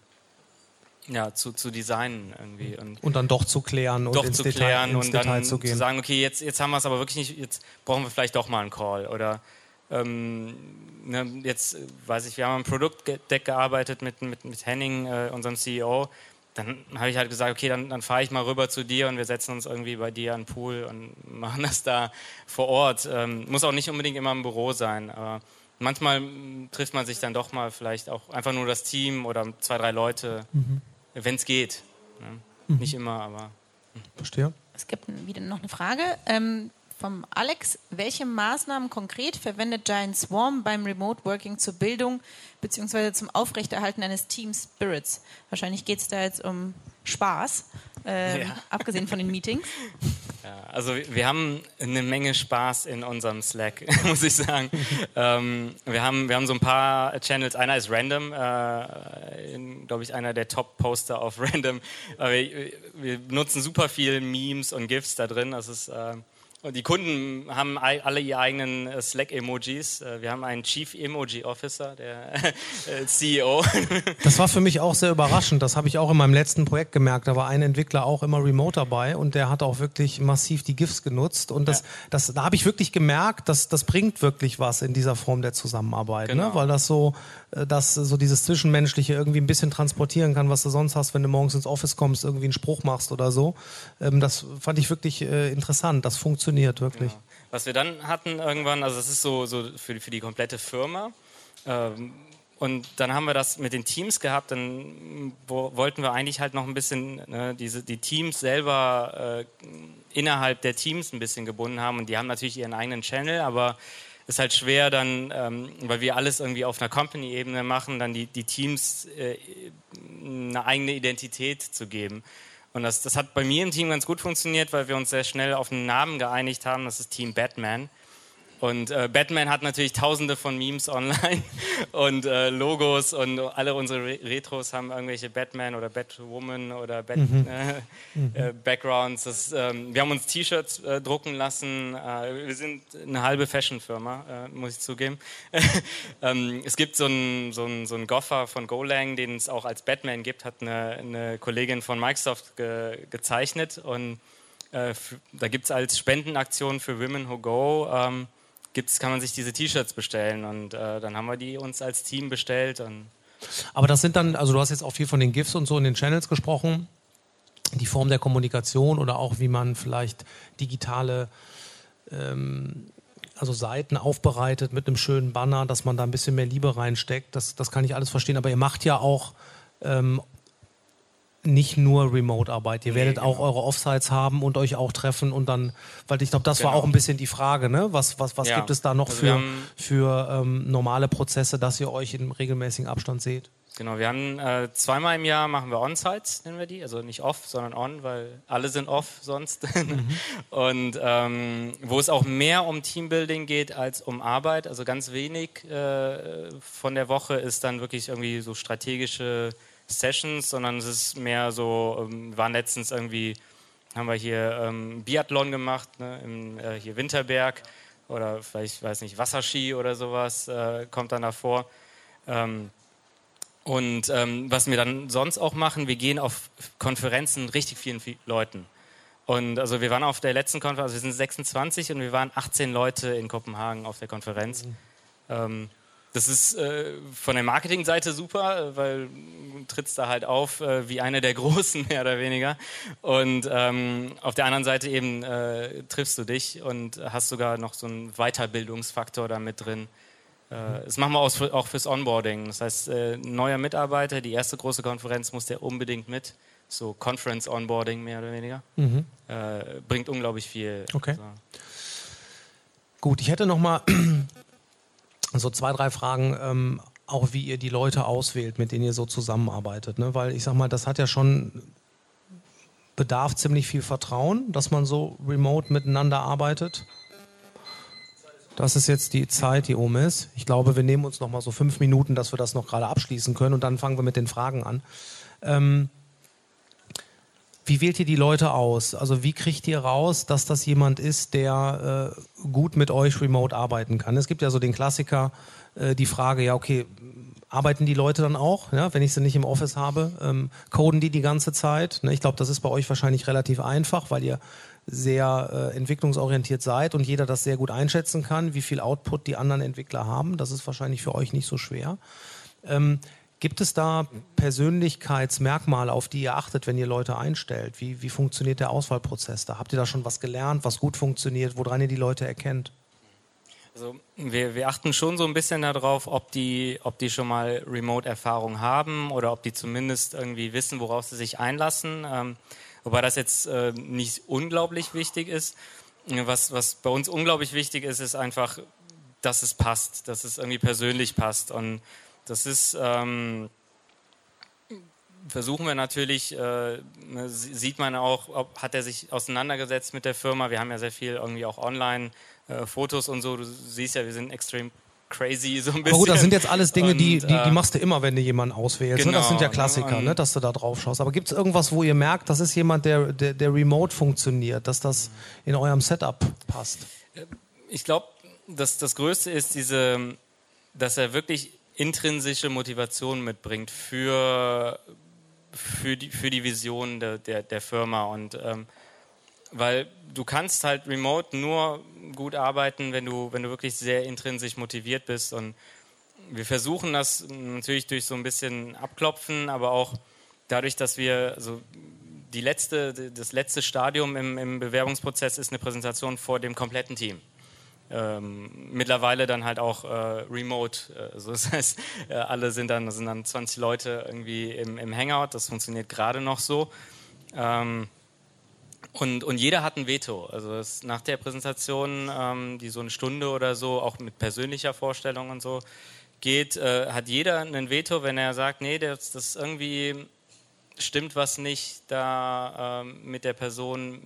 Speaker 5: ja, zu, zu designen irgendwie. Und
Speaker 4: Und dann doch zu klären und
Speaker 5: doch
Speaker 4: ins,
Speaker 5: zu
Speaker 4: Detail,
Speaker 5: klären
Speaker 4: ins
Speaker 5: und
Speaker 4: Detail
Speaker 5: dann
Speaker 4: zu gehen.
Speaker 5: sagen, okay, jetzt, jetzt haben wir es aber wirklich nicht, jetzt brauchen wir vielleicht doch mal einen Call. Oder ähm, ne, jetzt äh, weiß ich, wir haben am Produktdeck gearbeitet mit, mit, mit Henning, äh, unserem CEO. Dann habe ich halt gesagt, okay, dann, dann fahre ich mal rüber zu dir und wir setzen uns irgendwie bei dir an den Pool und machen das da vor Ort. Ähm, muss auch nicht unbedingt immer im Büro sein, aber manchmal mm, trifft man sich dann doch mal vielleicht auch einfach nur das Team oder zwei, drei Leute,
Speaker 4: Mhm.
Speaker 5: wenn es geht. Ne? Nicht immer, aber
Speaker 4: Verstehe.
Speaker 6: Es gibt wieder noch eine Frage ähm, vom Alex. Welche Maßnahmen konkret verwendet Giant Swarm beim Remote Working zur Bildung bzw. zum Aufrechterhalten eines Team Spirits? Wahrscheinlich geht es da jetzt um Spaß, ähm,
Speaker 5: Ja.
Speaker 6: abgesehen von den Meetings.
Speaker 5: Ja, also wir haben eine Menge Spaß in unserem Slack, muss ich sagen. ähm, wir, haben, wir haben so ein paar Channels. Einer ist Random, äh, glaube ich, einer der Top-Poster auf Random. Aber wir, wir nutzen super viel Memes und GIFs da drin. Das ist, äh, und die Kunden haben alle ihre eigenen äh, Slack-Emojis. Äh, wir haben einen Chief Emoji Officer, der äh, CEO.
Speaker 4: Das war für mich auch sehr überraschend. Das habe ich auch in meinem letzten Projekt gemerkt. Da war ein Entwickler auch immer remote dabei und der hat auch wirklich massiv die GIFs genutzt. Und das, das, da habe ich wirklich gemerkt, dass das bringt wirklich was in dieser Form der Zusammenarbeit. Ne?
Speaker 5: Genau.
Speaker 4: Weil das so, dass so dieses Zwischenmenschliche irgendwie ein bisschen transportieren kann, was du sonst hast, wenn du morgens ins Office kommst, irgendwie einen Spruch machst oder so. Ähm, das fand ich wirklich äh, interessant. Das funktioniert wirklich.
Speaker 5: Was wir dann hatten irgendwann, also das ist so, so für, für die komplette Firma. Ähm, und dann haben wir das mit den Teams gehabt, dann wo, wollten wir eigentlich halt noch ein bisschen ne, diese, die Teams selber äh, innerhalb der Teams ein bisschen gebunden haben. Und die haben natürlich ihren eigenen Channel, aber ist halt schwer dann, ähm, weil wir alles irgendwie auf einer Company-Ebene machen, dann die, die Teams äh, eine eigene Identität zu geben. Und das, das hat bei mir im Team ganz gut funktioniert, weil wir uns sehr schnell auf einen Namen geeinigt haben. Das ist Team Batman. Und äh, Batman hat natürlich tausende von Memes online und äh, Logos und alle unsere Re Retros haben irgendwelche Batman oder Batwoman oder Bat äh, äh, Backgrounds. Das, ähm, wir haben uns T-Shirts äh, drucken lassen. Äh, wir sind eine halbe Fashion-Firma, äh, muss ich zugeben. ähm, es gibt so einen so so einen Goffer von Golang, den es auch als Batman gibt, hat eine, eine Kollegin von Microsoft ge gezeichnet und da gibt es als Spendenaktion für Women Who Go, ähm, gibt's, kann man sich diese T-Shirts bestellen und äh, dann haben wir die uns als Team bestellt und
Speaker 4: Aber das sind dann, also du hast jetzt auch viel von den GIFs und so in den Channels gesprochen, die Form der Kommunikation oder auch wie man vielleicht digitale ähm, also Seiten aufbereitet mit einem schönen Banner, dass man da ein bisschen mehr Liebe reinsteckt. Das, das kann ich alles verstehen. Aber ihr macht ja auch ähm, nicht nur Remote-Arbeit. Ihr werdet auch eure Offsites haben und euch auch treffen und dann, weil ich glaube, das war
Speaker 5: Genau.
Speaker 4: auch ein bisschen die Frage, ne? Was, was, was
Speaker 5: Ja.
Speaker 4: gibt es da noch
Speaker 5: Also
Speaker 4: für,
Speaker 5: haben-
Speaker 4: für ähm, normale Prozesse, dass ihr euch in regelmäßigen Abstand seht?
Speaker 5: Genau, wir haben äh, zweimal im Jahr machen wir On-Sites, nennen wir die, also nicht off, sondern on, weil alle sind off sonst. Mhm. Und ähm, wo es auch mehr um Teambuilding geht als um Arbeit, also ganz wenig äh, von der Woche ist dann wirklich irgendwie so strategische Sessions, sondern es ist mehr so, ähm, waren letztens irgendwie, haben wir hier ähm, Biathlon gemacht, ne, im, äh, hier Winterberg oder vielleicht, weiß nicht, Wasserski oder sowas äh, kommt dann davor. Ähm, und ähm, was wir dann sonst auch machen, wir gehen auf Konferenzen richtig vielen, vielen Leuten. Und also wir waren auf der letzten Konferenz, also wir sind 26 und wir waren 18 Leute in Kopenhagen auf der Konferenz. Mhm. Das ist äh, von der Marketingseite super, weil du trittst da halt auf äh, wie einer der Großen, mehr oder weniger. Und ähm, auf der anderen Seite eben äh, triffst du dich und hast sogar noch so einen Weiterbildungsfaktor da mit drin. Äh, das machen wir auch fürs Onboarding. Das heißt, äh, neuer Mitarbeiter, die erste große Konferenz muss der unbedingt mit. So Conference Onboarding mehr oder weniger. Mhm. Äh, bringt unglaublich viel.
Speaker 4: Okay. Also. Gut, ich hätte noch mal so zwei, drei Fragen, ähm, auch wie ihr die Leute auswählt, mit denen ihr so zusammenarbeitet. Ne? Weil ich sag mal, das hat ja schon bedarf ziemlich viel Vertrauen, dass man so remote miteinander arbeitet. Das ist jetzt die Zeit, die um ist. Ich glaube, wir nehmen uns noch mal so fünf Minuten, dass wir das noch gerade abschließen können und dann fangen wir mit den Fragen an. Ähm, wie wählt ihr die Leute aus? Also wie kriegt ihr raus, dass das jemand ist, der äh, gut mit euch remote arbeiten kann? Es gibt ja so den Klassiker, äh, die Frage, ja okay, arbeiten die Leute dann auch, ja, wenn ich sie nicht im Office habe? Ähm, coden die die ganze Zeit? Ne, ich glaube, das ist bei euch wahrscheinlich relativ einfach, weil ihr sehr äh, entwicklungsorientiert seid und jeder das sehr gut einschätzen kann, wie viel Output die anderen Entwickler haben. Das ist wahrscheinlich für euch nicht so schwer. Ähm, gibt es da Persönlichkeitsmerkmale, auf die ihr achtet, wenn ihr Leute einstellt? Wie, wie funktioniert der Auswahlprozess da? Habt ihr da schon was gelernt, was gut funktioniert, woran ihr die Leute erkennt?
Speaker 5: Also wir, wir, achten schon so ein bisschen darauf, ob die, ob die schon mal Remote-Erfahrung haben oder ob die zumindest irgendwie wissen, worauf sie sich einlassen. Ähm, Wobei das jetzt äh, nicht unglaublich wichtig ist. Was, was bei uns unglaublich wichtig ist, ist einfach, dass es passt, dass es irgendwie persönlich passt. Und das ist, ähm, versuchen wir natürlich, äh, ne, sieht man auch, ob, hat er sich auseinandergesetzt mit der Firma. Wir haben ja sehr viel irgendwie auch online äh, Fotos und so. Du siehst ja, wir sind extrem crazy so ein bisschen. Aber
Speaker 4: gut, das sind jetzt alles Dinge, und, die, die, die, äh, machst du immer, wenn du jemanden auswählst. Genau, ne? Das sind ja genau, Klassiker, ne? dass du da drauf schaust. Aber gibt es irgendwas, wo ihr merkt, das ist jemand, der, der, der remote funktioniert, dass das in eurem Setup passt?
Speaker 5: Ich glaube, das, das Größte ist diese, dass er wirklich intrinsische Motivation mitbringt für, für, die, für die Vision der, der, der Firma und ähm, weil du kannst halt remote nur gut arbeiten, wenn du, wenn du wirklich sehr intrinsisch motiviert bist. Und wir versuchen das natürlich durch so ein bisschen Abklopfen, aber auch dadurch, dass wir also die letzte, das letzte Stadium im, im Bewerbungsprozess ist eine Präsentation vor dem kompletten Team. Ähm, mittlerweile dann halt auch äh, remote. Also das heißt, äh, alle sind dann, sind dann 20 Leute irgendwie im, im Hangout. Das funktioniert gerade noch so. Ähm, und, und jeder hat ein Veto. Also es, nach der Präsentation, ähm, die so eine Stunde oder so, auch mit persönlicher Vorstellung und so geht, äh, hat jeder ein Veto, wenn er sagt, nee, das, das irgendwie stimmt was nicht da ähm, mit der Person,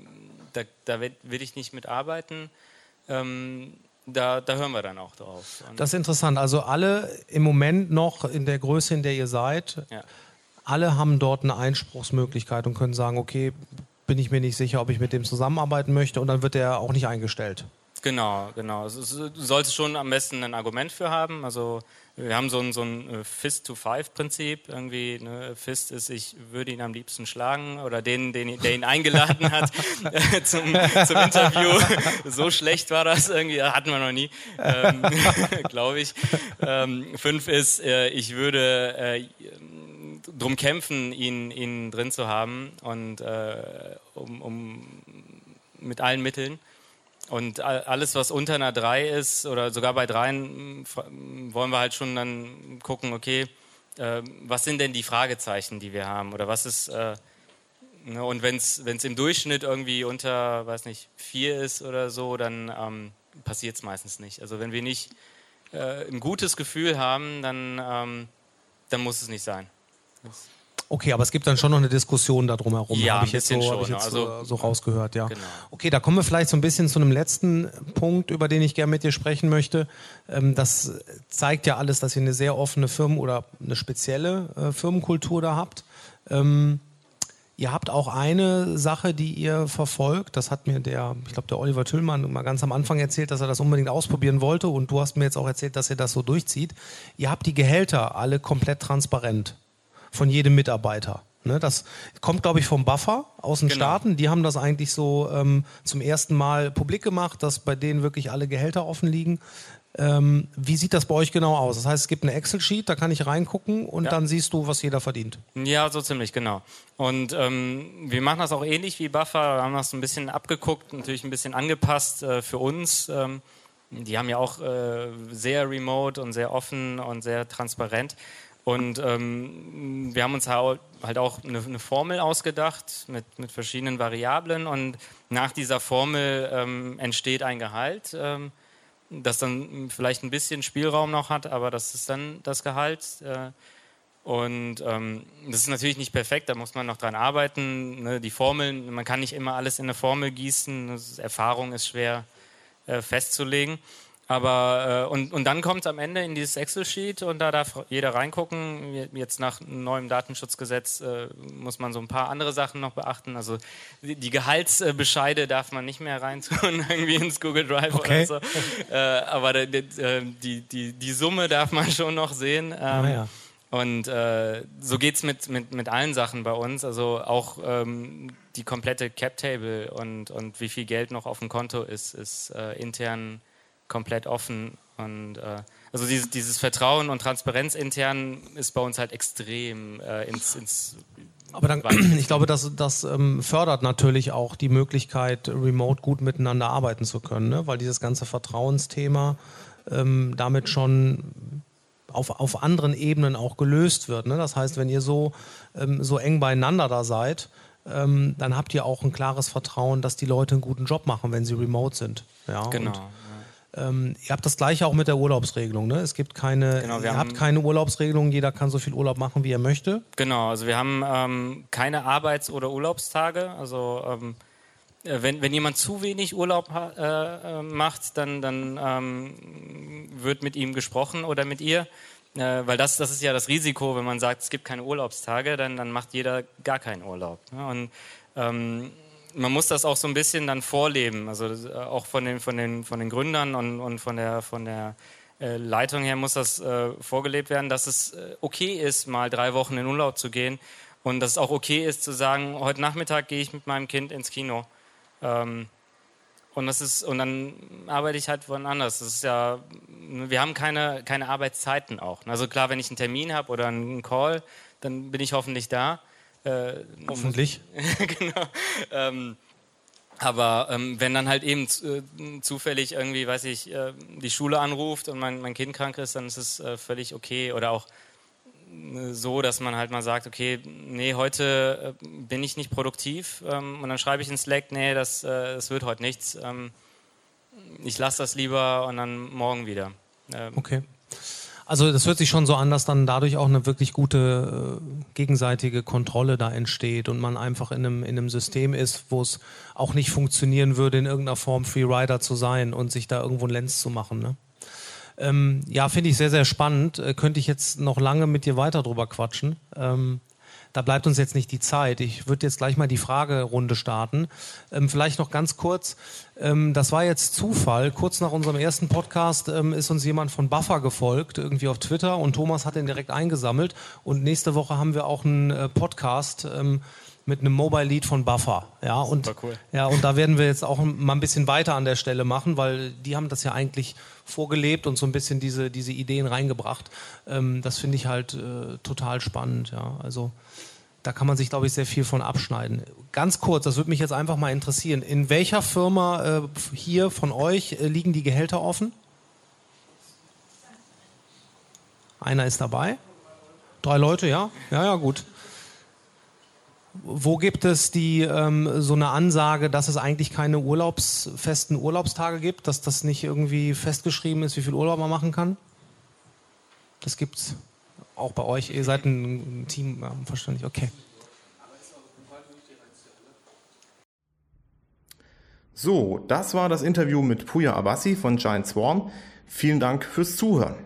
Speaker 5: da, da will ich nicht mitarbeiten. Ähm, da, da, hören wir dann auch drauf.
Speaker 4: Und das ist interessant. Also alle im Moment noch in der Größe, in der ihr seid, ja. alle haben dort eine Einspruchsmöglichkeit und können sagen, okay, bin ich mir nicht sicher, ob ich mit dem zusammenarbeiten möchte und dann wird der auch nicht eingestellt.
Speaker 5: Genau, genau. Also, du solltest schon am besten ein Argument für haben. Also wir haben so ein, so ein äh, Fist-to-Five-Prinzip. Irgendwie, ne, Fist ist, ich würde ihn am liebsten schlagen oder den, den der ihn eingeladen hat zum, zum Interview. So schlecht war das irgendwie, hatten wir noch nie, ähm, glaube ich. Ähm, fünf ist, äh, ich würde äh, drum kämpfen, ihn, ihn drin zu haben und äh, um, um, mit allen Mitteln. Und alles, was unter einer 3 ist oder sogar bei 3 wollen wir halt schon dann gucken, okay, äh, was sind denn die Fragezeichen, die wir haben? Oder was ist, äh, ne, und wenn es im Durchschnitt irgendwie unter, weiß nicht, 4 ist oder so, dann ähm, passiert es meistens nicht. Also wenn wir nicht äh, ein gutes Gefühl haben, dann ähm, dann muss es nicht sein.
Speaker 4: Okay, aber es gibt dann schon noch eine Diskussion darum herum.
Speaker 5: Ja,
Speaker 4: habe ich jetzt, so, hab ich jetzt
Speaker 5: also-
Speaker 4: so, so rausgehört, ja.
Speaker 5: Genau.
Speaker 4: Okay, da kommen wir vielleicht so ein bisschen zu einem letzten Punkt, über den ich gerne mit dir sprechen möchte. Ähm, das zeigt ja alles, dass ihr eine sehr offene Firmen- oder eine spezielle äh, Firmenkultur da habt. Ähm, Ihr habt auch eine Sache, die ihr verfolgt. Das hat mir der, ich glaube, der Oliver Tüllmann mal ganz am Anfang erzählt, dass er das unbedingt ausprobieren wollte. Und du hast mir jetzt auch erzählt, dass ihr das so durchzieht. Ihr habt die Gehälter alle komplett transparent von jedem Mitarbeiter. Ne, das kommt, glaube ich, vom Buffer aus den
Speaker 5: Genau.
Speaker 4: Staaten. Die haben das eigentlich so ähm, zum ersten Mal publik gemacht, dass bei denen wirklich alle Gehälter offen liegen. Ähm, wie sieht das bei euch genau aus? Das heißt, es gibt eine Excel-Sheet, da kann ich reingucken und
Speaker 5: Ja.
Speaker 4: dann siehst du, was jeder verdient.
Speaker 5: Ja, so ziemlich, genau. Und ähm, wir machen das auch ähnlich wie Buffer, wir haben das ein bisschen abgeguckt, natürlich ein bisschen angepasst äh, für uns. Ähm, die haben ja auch äh, sehr remote und sehr offen und sehr transparent. Und ähm, wir haben uns halt auch eine, eine Formel ausgedacht mit, mit verschiedenen Variablen und nach dieser Formel ähm, entsteht ein Gehalt. Ähm, das dann vielleicht ein bisschen Spielraum noch hat, aber das ist dann das Gehalt. Äh, und ähm, das ist natürlich nicht perfekt, da muss man noch dran arbeiten. Ne? Die Formeln, man kann nicht immer alles in eine Formel gießen. Erfahrung ist schwer äh, festzulegen. Aber äh, und, und dann kommt es am Ende in dieses Excel-Sheet und da darf jeder reingucken. Jetzt nach neuem Datenschutzgesetz äh, muss man so ein paar andere Sachen noch beachten. Also die, die Gehaltsbescheide darf man nicht mehr reintun irgendwie ins Google Drive
Speaker 4: Okay.
Speaker 5: oder so. Äh, aber der- äh, die, die, die Summe darf man schon noch sehen. Ähm,
Speaker 4: Ah, ja.
Speaker 5: und äh, so geht es mit, mit, mit allen Sachen bei uns. Also auch ähm, die komplette Cap-Table und, und wie viel Geld noch auf dem Konto ist, ist äh, intern komplett offen. Und äh, also dieses, dieses Vertrauen und Transparenz intern ist bei uns halt extrem äh, ins, ins
Speaker 4: Aber dann, ich glaube, das, das ähm, fördert natürlich auch die Möglichkeit, remote gut miteinander arbeiten zu können, ne? weil dieses ganze Vertrauensthema ähm, damit schon auf, auf anderen Ebenen auch gelöst wird. Ne? Das heißt, wenn ihr so, ähm, so eng beieinander da seid, ähm, dann habt ihr auch ein klares Vertrauen, dass die Leute einen guten Job machen, wenn sie remote sind. Ja,
Speaker 5: genau.
Speaker 4: Und, ähm, ihr habt das gleiche auch mit der Urlaubsregelung. Ne? Es gibt keine,
Speaker 5: Genau,
Speaker 4: ihr habt keine Urlaubsregelung, jeder kann so viel Urlaub machen, wie er möchte.
Speaker 5: Genau, also wir haben ähm, keine Arbeits- oder Urlaubstage. Also ähm, äh, wenn, wenn jemand zu wenig Urlaub äh, äh, macht, dann, dann ähm, wird mit ihm gesprochen oder mit ihr. Äh, weil das, das ist ja das Risiko, wenn man sagt, es gibt keine Urlaubstage, dann, dann macht jeder gar keinen Urlaub. Ne? Und ähm, man muss das auch so ein bisschen dann vorleben, also äh, auch von den, von den, von den Gründern und, und von der, von der äh, Leitung her muss das äh, vorgelebt werden, dass es äh, okay ist, mal drei Wochen in Urlaub zu gehen und dass es auch okay ist zu sagen, heute Nachmittag gehe ich mit meinem Kind ins Kino. Ähm, und das ist und dann arbeite ich halt woanders. Das ist ja, wir haben keine, keine Arbeitszeiten auch. Also klar, wenn ich einen Termin habe oder einen Call, dann bin ich hoffentlich da. Äh,
Speaker 4: Hoffentlich.
Speaker 5: genau. Ähm, aber ähm, wenn dann halt eben äh, zufällig irgendwie, weiß ich, äh, die Schule anruft und mein, mein Kind krank ist, dann ist es äh, völlig okay. Oder auch äh, so, dass man halt mal sagt, okay, nee, heute äh, bin ich nicht produktiv ähm, und dann schreibe ich in Slack, nee, das, äh, das wird heute nichts. Ähm, ich lasse das lieber und dann morgen wieder. Ähm,
Speaker 4: Okay. Also das hört sich schon so an, dass dann dadurch auch eine wirklich gute äh, gegenseitige Kontrolle da entsteht und man einfach in einem, in einem System ist, wo es auch nicht funktionieren würde, in irgendeiner Form Freerider zu sein und sich da irgendwo ein Lenz zu machen. Ne? Ähm, ja, finde ich sehr, sehr spannend. Äh, könnte ich jetzt noch lange mit dir weiter drüber quatschen. Ähm, da bleibt uns jetzt nicht die Zeit. Ich würde jetzt gleich mal die Fragerunde starten. Ähm, vielleicht noch ganz kurz. Ähm, das war jetzt Zufall. Kurz nach unserem ersten Podcast ähm, ist uns jemand von Buffer gefolgt, irgendwie auf Twitter, und Thomas hat den direkt eingesammelt. Und nächste Woche haben wir auch einen äh, Podcast. Ähm, mit einem Mobile Lead von Buffer. Ja, und,
Speaker 5: cool.
Speaker 4: ja, und da werden wir jetzt auch mal ein bisschen weiter an der Stelle machen, weil die haben das ja eigentlich vorgelebt und so ein bisschen diese, diese Ideen reingebracht. Ähm, das finde ich halt äh, total spannend. Ja, also da kann man sich, glaube ich, sehr viel von abschneiden. Ganz kurz, das würde mich jetzt einfach mal interessieren. In welcher Firma äh, hier von euch äh, liegen die Gehälter offen? Einer ist dabei. Drei Leute, ja? Ja, ja, gut. Wo gibt es die ähm, so eine Ansage, dass es eigentlich keine Urlaubs, festen Urlaubstage gibt, dass das nicht irgendwie festgeschrieben ist, wie viel Urlaub man machen kann? Das gibt's. Auch bei euch, ihr seid ein Team, verständlich, okay.
Speaker 3: So, das war das Interview mit Puya Abassi von Giant Swarm. Vielen Dank fürs Zuhören.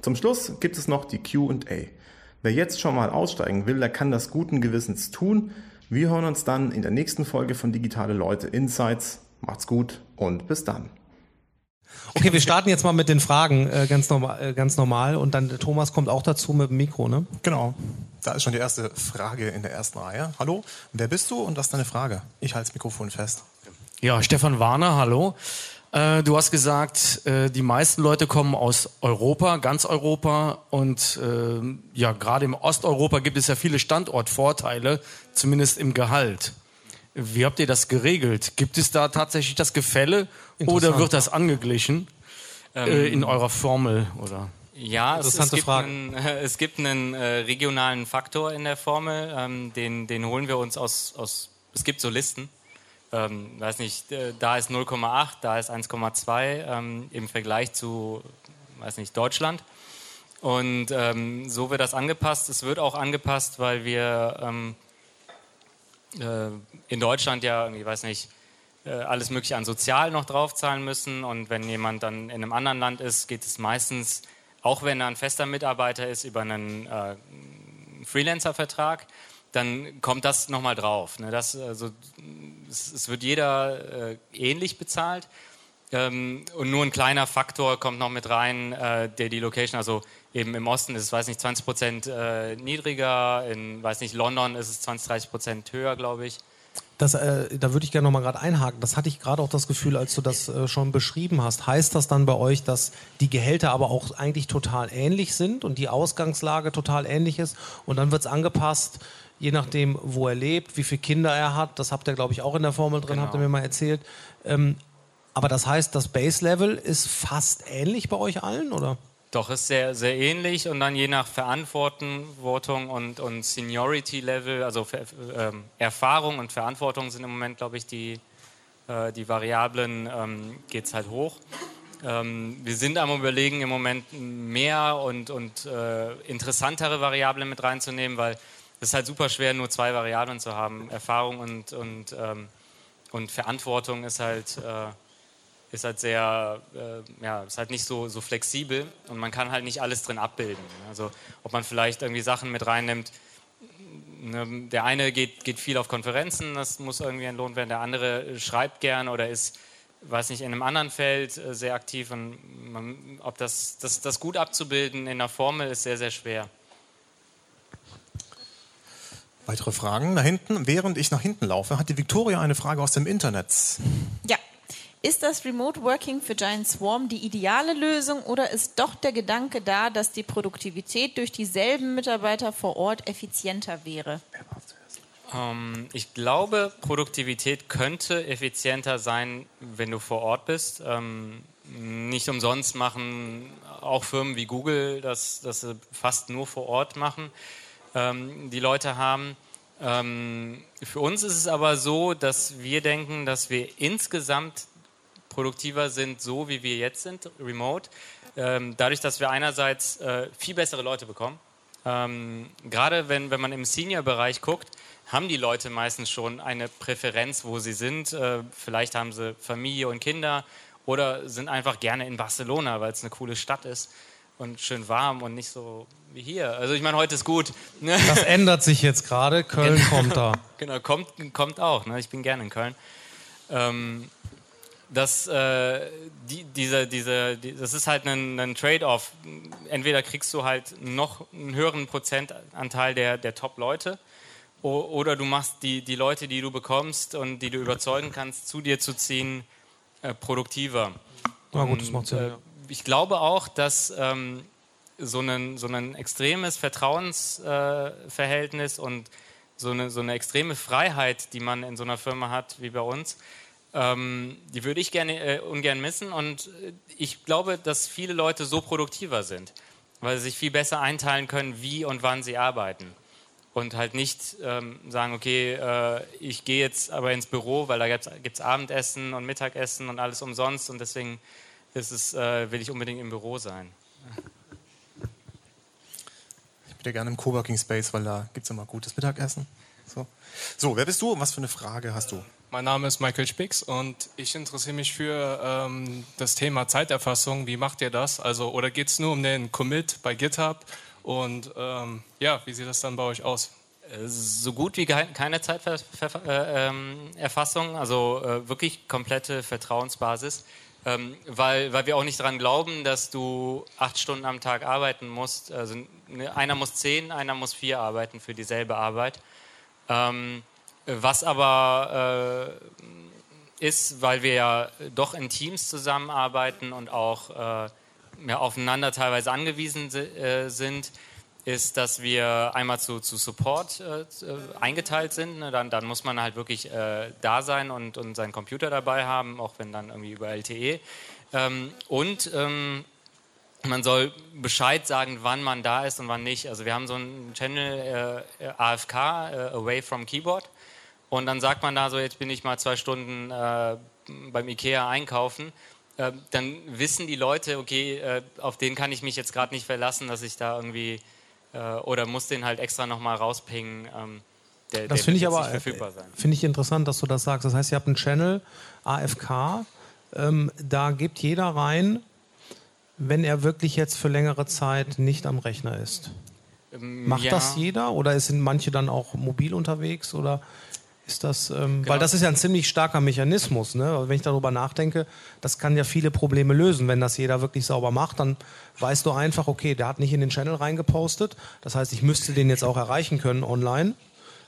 Speaker 3: Zum Schluss gibt es noch die QA. Wer jetzt schon mal aussteigen will, der kann das guten Gewissens tun. Wir hören uns dann in der nächsten Folge von Digitale Leute Insights. Macht's gut und bis dann.
Speaker 4: Okay, wir starten jetzt mal mit den Fragen äh, ganz, normal, äh, ganz normal und dann Thomas kommt auch dazu mit dem Mikro, ne?
Speaker 7: Genau. Da ist schon die erste Frage in der ersten Reihe. Hallo, wer bist du und was ist deine Frage? Ich halte das Mikrofon fest.
Speaker 8: Ja, Stefan Warner, hallo. Äh, du hast gesagt, äh, die meisten Leute kommen aus Europa, ganz Europa und äh, ja, gerade im Osteuropa gibt es ja viele Standortvorteile, zumindest im Gehalt. Wie habt ihr das geregelt? Gibt es da tatsächlich das Gefälle oder wird das angeglichen ähm, äh, in eurer Formel oder?
Speaker 5: Ja, es, es, gibt einen, es, gibt einen, äh, regionalen Faktor in der Formel, ähm, den, den holen wir uns aus, aus, es gibt so Listen, ähm, weiß nicht, da ist 0,8, da ist 1,2 ähm, im Vergleich zu, weiß nicht, Deutschland. Und ähm, so wird das angepasst. Es wird auch angepasst, weil wir ähm, äh, in Deutschland ja, ich weiß nicht, äh, alles Mögliche an Sozial noch draufzahlen müssen. Und wenn jemand dann in einem anderen Land ist, geht es meistens, auch wenn er ein fester Mitarbeiter ist, über einen äh, Freelancer-Vertrag, dann kommt das nochmal drauf. Ne? Das, also, es, es wird jeder äh, ähnlich bezahlt. Ähm, und nur ein kleiner Faktor kommt noch mit rein, äh, der die Location, also eben im Osten ist es, weiß nicht, 20 Prozent äh, niedriger, in, weiß nicht, London ist es 20, 30 Prozent höher, glaube ich.
Speaker 4: Das, äh, da würde ich gerne noch mal gerade einhaken. Das hatte ich gerade auch das Gefühl, als du das äh, schon beschrieben hast. Heißt das dann bei euch, dass die Gehälter aber auch eigentlich total ähnlich sind und die Ausgangslage total ähnlich ist und dann wird es angepasst, je nachdem, wo er lebt, wie viele Kinder er hat? Das habt ihr, glaube ich, auch in der Formel drin, genau. habt ihr mir mal erzählt. Ähm, aber das heißt, das Base-Level ist fast ähnlich bei euch allen, oder?
Speaker 5: Doch, ist sehr, sehr ähnlich und dann je nach Verantwortung und, und Seniority-Level, also ähm, Erfahrung und Verantwortung sind im Moment, glaube ich, die, äh, die Variablen, ähm, geht es halt hoch. Ähm, wir sind am Überlegen, im Moment mehr und, und äh, interessantere Variablen mit reinzunehmen, weil es ist halt super schwer, nur zwei Variablen zu haben. Erfahrung und, und, ähm, und Verantwortung ist halt. Äh, ist halt sehr, äh, ja, ist halt nicht so, so flexibel und man kann halt nicht alles drin abbilden. Also ob man vielleicht irgendwie Sachen mit reinnimmt, ne, der eine geht, geht viel auf Konferenzen, das muss irgendwie entlohnt werden, der andere schreibt gern oder ist, weiß nicht, in einem anderen Feld äh, sehr aktiv und man, ob das, das, das gut abzubilden in der Formel ist sehr, sehr schwer.
Speaker 7: Weitere Fragen da hinten? Während ich nach hinten laufe, hat die Victoria eine Frage aus dem Internet.
Speaker 6: Ja, ist das Remote Working für Giant Swarm die ideale Lösung oder ist doch der Gedanke da, dass die Produktivität durch dieselben Mitarbeiter vor Ort effizienter wäre?
Speaker 5: Ähm, ich glaube, Produktivität könnte effizienter sein, wenn du vor Ort bist. Ähm, nicht umsonst machen auch Firmen wie Google das, das sie fast nur vor Ort machen. Ähm, die Leute haben. Ähm, für uns ist es aber so, dass wir denken, dass wir insgesamt produktiver sind, so wie wir jetzt sind, remote. Ähm, dadurch, dass wir einerseits äh, viel bessere Leute bekommen. Ähm, gerade wenn, wenn man im Senior-Bereich guckt, haben die Leute meistens schon eine Präferenz, wo sie sind. Äh, vielleicht haben sie Familie und Kinder oder sind einfach gerne in Barcelona, weil es eine coole Stadt ist und schön warm und nicht so wie hier. Also ich meine, heute ist gut.
Speaker 4: Das ändert sich jetzt gerade. Köln genau. kommt da.
Speaker 5: Genau, kommt, kommt auch. Ne? Ich bin gerne in Köln. Ähm, dass äh, die, diese, diese, die, das ist halt ein, ein Trade-off. Entweder kriegst du halt noch einen höheren Prozentanteil der, der Top-Leute oder du machst die, die Leute, die du bekommst und die du überzeugen kannst, zu dir zu ziehen, äh, produktiver.
Speaker 4: Ja, gut, das macht Sinn. Äh,
Speaker 5: ich glaube auch, dass ähm, so, ein, so ein extremes Vertrauensverhältnis äh, und so eine, so eine extreme Freiheit, die man in so einer Firma hat wie bei uns, ähm, die würde ich gerne äh, ungern missen und äh, ich glaube, dass viele Leute so produktiver sind, weil sie sich viel besser einteilen können, wie und wann sie arbeiten. Und halt nicht ähm, sagen, okay, äh, ich gehe jetzt aber ins Büro, weil da gibt es Abendessen und Mittagessen und alles umsonst und deswegen es, äh, will ich unbedingt im Büro sein.
Speaker 7: wieder gerne im Coworking Space, weil da gibt es immer gutes Mittagessen. So. so, wer bist du und was für eine Frage hast du?
Speaker 9: Mein Name ist Michael Spix und ich interessiere mich für ähm, das Thema Zeiterfassung. Wie macht ihr das? Also, oder geht es nur um den Commit bei GitHub? Und ähm, ja, wie sieht das dann bei euch aus?
Speaker 5: Äh, so gut wie keine Zeiterfassung, äh, ähm, also äh, wirklich komplette Vertrauensbasis, ähm, weil, weil wir auch nicht daran glauben, dass du acht Stunden am Tag arbeiten musst. Also ne, einer muss zehn, einer muss vier arbeiten für dieselbe Arbeit. Ähm, was aber äh, ist, weil wir ja doch in Teams zusammenarbeiten und auch äh, ja, aufeinander teilweise angewiesen äh, sind, ist, dass wir einmal zu, zu Support äh, eingeteilt sind. Ne? Dann, dann, muss man halt wirklich äh, da sein und, und seinen Computer dabei haben, auch wenn dann irgendwie über LTE. Ähm, und ähm, man soll Bescheid sagen, wann man da ist und wann nicht. Also wir haben so einen Channel äh, AFK, äh, Away from Keyboard. Und dann sagt man da so, jetzt bin ich mal zwei Stunden äh, beim Ikea einkaufen. Äh, dann wissen die Leute, okay, äh, auf den kann ich mich jetzt gerade nicht verlassen, dass ich da irgendwie äh, oder muss den halt extra nochmal rauspingen. Ähm,
Speaker 4: der, das finde ich aber finde ich interessant, dass du das sagst. Das heißt, ihr habt einen Channel AFK, ähm, da gibt jeder rein, wenn er wirklich jetzt für längere Zeit nicht am Rechner ist. Ähm, Macht ja. das jeder oder sind manche dann auch mobil unterwegs oder ist das, ähm, genau. weil das ist ja ein ziemlich starker Mechanismus, ne? Also wenn ich darüber nachdenke, das kann ja viele Probleme lösen. Wenn das jeder wirklich sauber macht, dann weißt du einfach, okay, der hat nicht in den Channel reingepostet. Das heißt, ich müsste den jetzt auch erreichen können online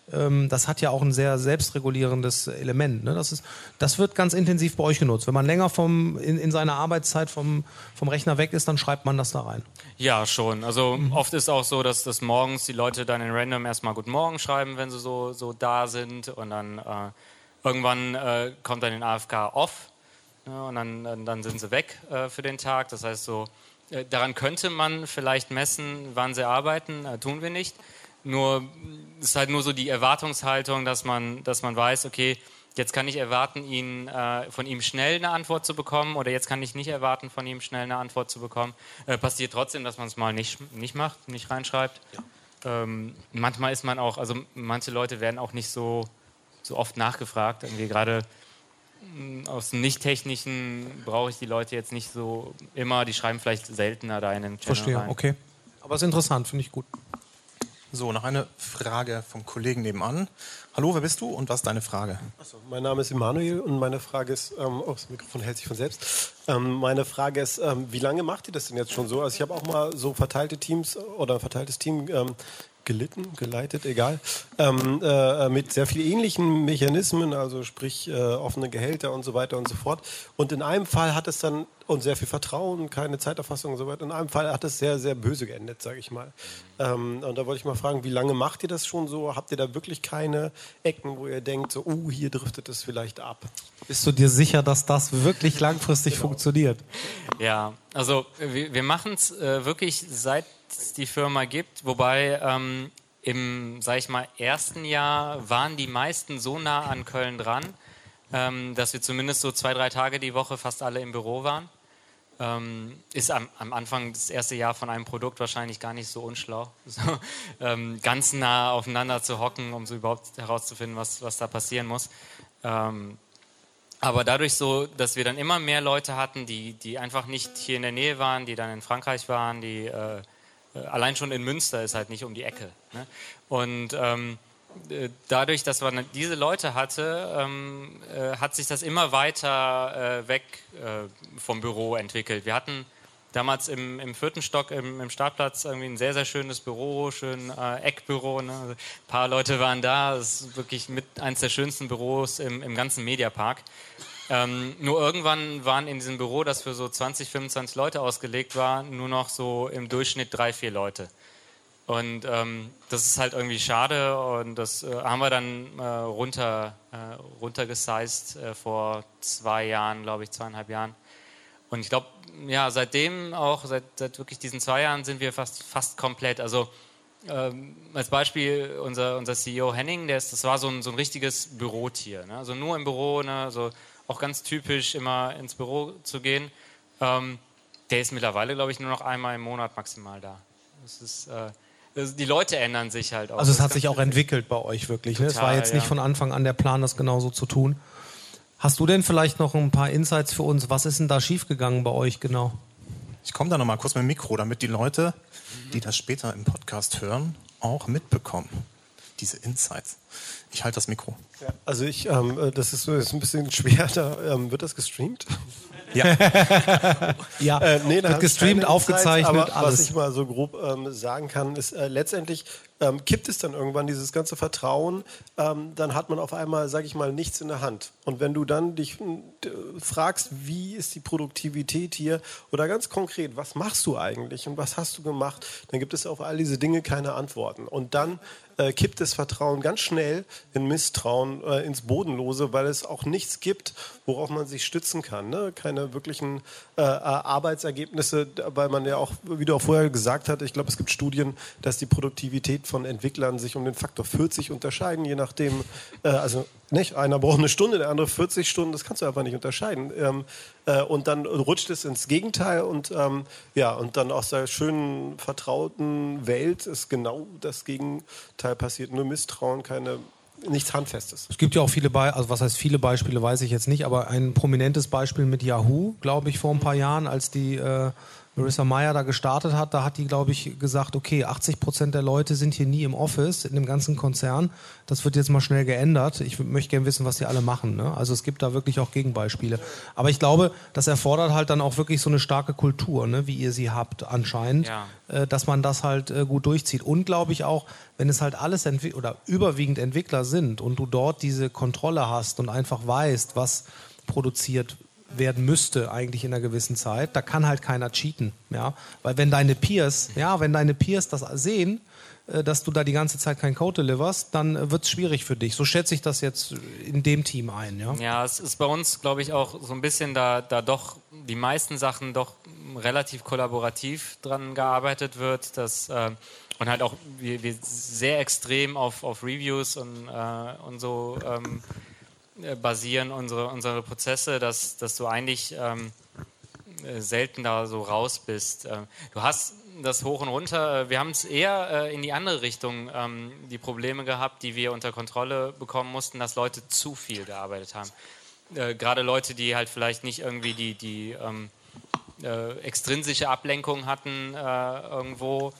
Speaker 4: das hat ja auch ein sehr selbstregulierendes Element. Ne? Das, ist, das wird ganz intensiv bei euch genutzt. Wenn man länger vom, in, in seiner Arbeitszeit vom, vom Rechner weg ist, dann schreibt man das da rein.
Speaker 5: Ja, schon. Also mhm. oft ist auch so, dass, dass morgens die Leute dann in Random erstmal Guten Morgen schreiben, wenn sie so, so da sind. Und dann äh, irgendwann äh, kommt dann den AFK off. Ja, und dann, dann sind sie weg äh, für den Tag. Das heißt so, äh, daran könnte man vielleicht messen, wann sie arbeiten, äh, tun wir nicht. Nur es ist halt nur so die Erwartungshaltung, dass man, dass man weiß, okay, jetzt kann ich erwarten, ihn, äh, von ihm schnell eine Antwort zu bekommen oder jetzt kann ich nicht erwarten, von ihm schnell eine Antwort zu bekommen. Äh, passiert trotzdem, dass man es mal nicht, nicht macht, nicht reinschreibt. Ja. Ähm, manchmal ist man auch, also manche Leute werden auch nicht so, so oft nachgefragt. Irgendwie gerade mm, aus dem Nicht-Technischen brauche ich die Leute jetzt nicht so immer, die schreiben vielleicht seltener da in den Channel
Speaker 4: Verstehe,
Speaker 5: rein.
Speaker 4: okay. Aber es ist interessant, finde ich gut.
Speaker 7: So, noch eine Frage vom Kollegen nebenan. Hallo, wer bist du und was ist deine Frage?
Speaker 10: Achso, mein Name ist Emanuel und meine Frage ist, ähm, oh, das Mikrofon hält sich von selbst. Ähm, meine Frage ist, ähm, wie lange macht ihr das denn jetzt schon so? Also ich habe auch mal so verteilte Teams oder ein verteiltes Team ähm, gelitten, geleitet, egal, ähm, äh, mit sehr vielen ähnlichen Mechanismen, also sprich äh, offene Gehälter und so weiter und so fort. Und in einem Fall hat es dann, und sehr viel Vertrauen, keine Zeiterfassung und so weiter, in einem Fall hat es sehr, sehr böse geendet, sage ich mal. Ähm, und da wollte ich mal fragen, wie lange macht ihr das schon so? Habt ihr da wirklich keine Ecken, wo ihr denkt, so, uh, hier driftet es vielleicht ab?
Speaker 4: Bist du dir sicher, dass das wirklich langfristig genau. funktioniert?
Speaker 5: Ja, also wir, wir machen es äh, wirklich seit es die Firma gibt, wobei ähm, im, sag ich mal, ersten Jahr waren die meisten so nah an Köln dran, ähm, dass wir zumindest so zwei, drei Tage die Woche fast alle im Büro waren. Ähm, ist am, am, Anfang das erste Jahr von einem Produkt wahrscheinlich gar nicht so unschlau, so, ähm, ganz nah aufeinander zu hocken, um so überhaupt herauszufinden, was, was da passieren muss. Ähm, aber dadurch so, dass wir dann immer mehr Leute hatten, die, die einfach nicht hier in der Nähe waren, die dann in Frankreich waren, die äh, allein schon in Münster ist halt nicht um die Ecke. Ne? Und ähm, äh, dadurch, dass man diese Leute hatte, ähm, äh, hat sich das immer weiter äh, weg äh, vom Büro entwickelt. Wir hatten damals im, im vierten Stock im, im, Startplatz irgendwie ein sehr, sehr schönes Büro, schön äh, Eckbüro. Ne? Also ein paar Leute waren da. Das ist wirklich mit eines der schönsten Büros im, im ganzen Mediapark. Ähm, nur irgendwann waren in diesem Büro, das für so 20, 25 Leute ausgelegt war, nur noch so im Durchschnitt drei, vier Leute. Und ähm, das ist halt irgendwie schade und das äh, haben wir dann äh, runter, äh, runtergesized äh, vor zwei Jahren, glaube ich, zweieinhalb Jahren. Und ich glaube, ja, seitdem auch, seit, seit, wirklich diesen zwei Jahren sind wir fast, fast komplett. Also ähm, als Beispiel unser, unser CEO Henning, der ist, das war so ein, so ein richtiges Bürotier. Ne? Also nur im Büro, ne? so auch ganz typisch, immer ins Büro zu gehen. Ähm, der ist mittlerweile, glaube ich, nur noch einmal im Monat maximal da. Das ist, äh, die Leute ändern sich halt auch.
Speaker 4: Also es hat sich auch entwickelt bei euch wirklich. Ne? Es war jetzt nicht
Speaker 5: ja.
Speaker 4: von Anfang an der Plan, das genauso zu tun. Hast du denn vielleicht noch ein paar Insights für uns? Was ist denn da schiefgegangen bei euch genau?
Speaker 7: Ich komme da noch mal kurz mit dem Mikro, damit die Leute, die das später im Podcast hören, auch mitbekommen. Diese Insights. Ich halte das Mikro.
Speaker 10: Ja, also ich, ähm, das ist, ist ein bisschen schwer. Da ähm, wird das gestreamt.
Speaker 7: Ja.
Speaker 4: ja,
Speaker 10: äh, nee,
Speaker 4: wird gestreamt, aufgezeichnet,
Speaker 10: aber
Speaker 4: alles.
Speaker 10: Was ich mal so grob ähm, sagen kann, ist äh, letztendlich ähm, kippt es dann irgendwann dieses ganze Vertrauen, ähm, dann hat man auf einmal, sage ich mal, nichts in der Hand. Und wenn du dann dich äh, fragst, wie ist die Produktivität hier oder ganz konkret, was machst du eigentlich und was hast du gemacht, dann gibt es auf all diese Dinge keine Antworten. Und dann äh, kippt das Vertrauen ganz schnell in Misstrauen, äh, ins Bodenlose, weil es auch nichts gibt, worauf man sich stützen kann. Ne? Keine wirklichen äh, Arbeitsergebnisse, weil man ja auch, wie du auch vorher gesagt hast, ich glaube, es gibt Studien, dass die Produktivität von Entwicklern sich um den Faktor 40 unterscheiden, je nachdem, äh, also nicht, einer braucht eine Stunde, der andere 40 Stunden, das kannst du einfach nicht unterscheiden. Ähm, äh, und dann rutscht es ins Gegenteil und ähm, ja, und dann aus der schönen, vertrauten Welt ist genau das Gegenteil passiert. Nur Misstrauen, keine nichts Handfestes.
Speaker 4: Es gibt ja auch viele Beispiele, also was heißt viele Beispiele, weiß ich jetzt nicht, aber ein prominentes Beispiel mit Yahoo, glaube ich, vor ein paar Jahren, als die äh, Marissa Meyer da gestartet hat, da hat die, glaube ich, gesagt, okay, 80 Prozent der Leute sind hier nie im Office, in dem ganzen Konzern. Das wird jetzt mal schnell geändert. Ich möchte gerne wissen, was die alle machen. Ne? Also es gibt da wirklich auch Gegenbeispiele. Aber ich glaube, das erfordert halt dann auch wirklich so eine starke Kultur, ne? wie ihr sie habt anscheinend,
Speaker 5: Ja.
Speaker 4: äh, dass man das halt äh, gut durchzieht. Und glaube ich auch, wenn es halt alles oder überwiegend Entwickler sind und du dort diese Kontrolle hast und einfach weißt, was produziert werden müsste eigentlich in einer gewissen Zeit, da kann halt keiner cheaten, ja, weil wenn deine Peers, ja, wenn deine Peers das sehen, äh, dass du da die ganze Zeit keinen Code deliverst, dann wird es schwierig für dich. So schätze ich das jetzt in dem Team ein, ja.
Speaker 5: Ja, es ist bei uns, glaube ich, auch so ein bisschen da, da doch die meisten Sachen doch relativ kollaborativ dran gearbeitet wird, dass äh, und halt auch wir, wir sehr extrem auf, auf Reviews und, äh, und so ähm, äh, basieren unsere, unsere Prozesse, dass, dass du eigentlich ähm, äh, selten da so raus bist. Ähm, du hast das hoch und runter. äh, Wir haben es eher äh, in die andere Richtung ähm, die Probleme gehabt, die wir unter Kontrolle bekommen mussten, dass Leute zu viel gearbeitet haben. Äh, Gerade Leute, die halt vielleicht nicht irgendwie die, die ähm, äh, extrinsische Ablenkung hatten äh, irgendwo,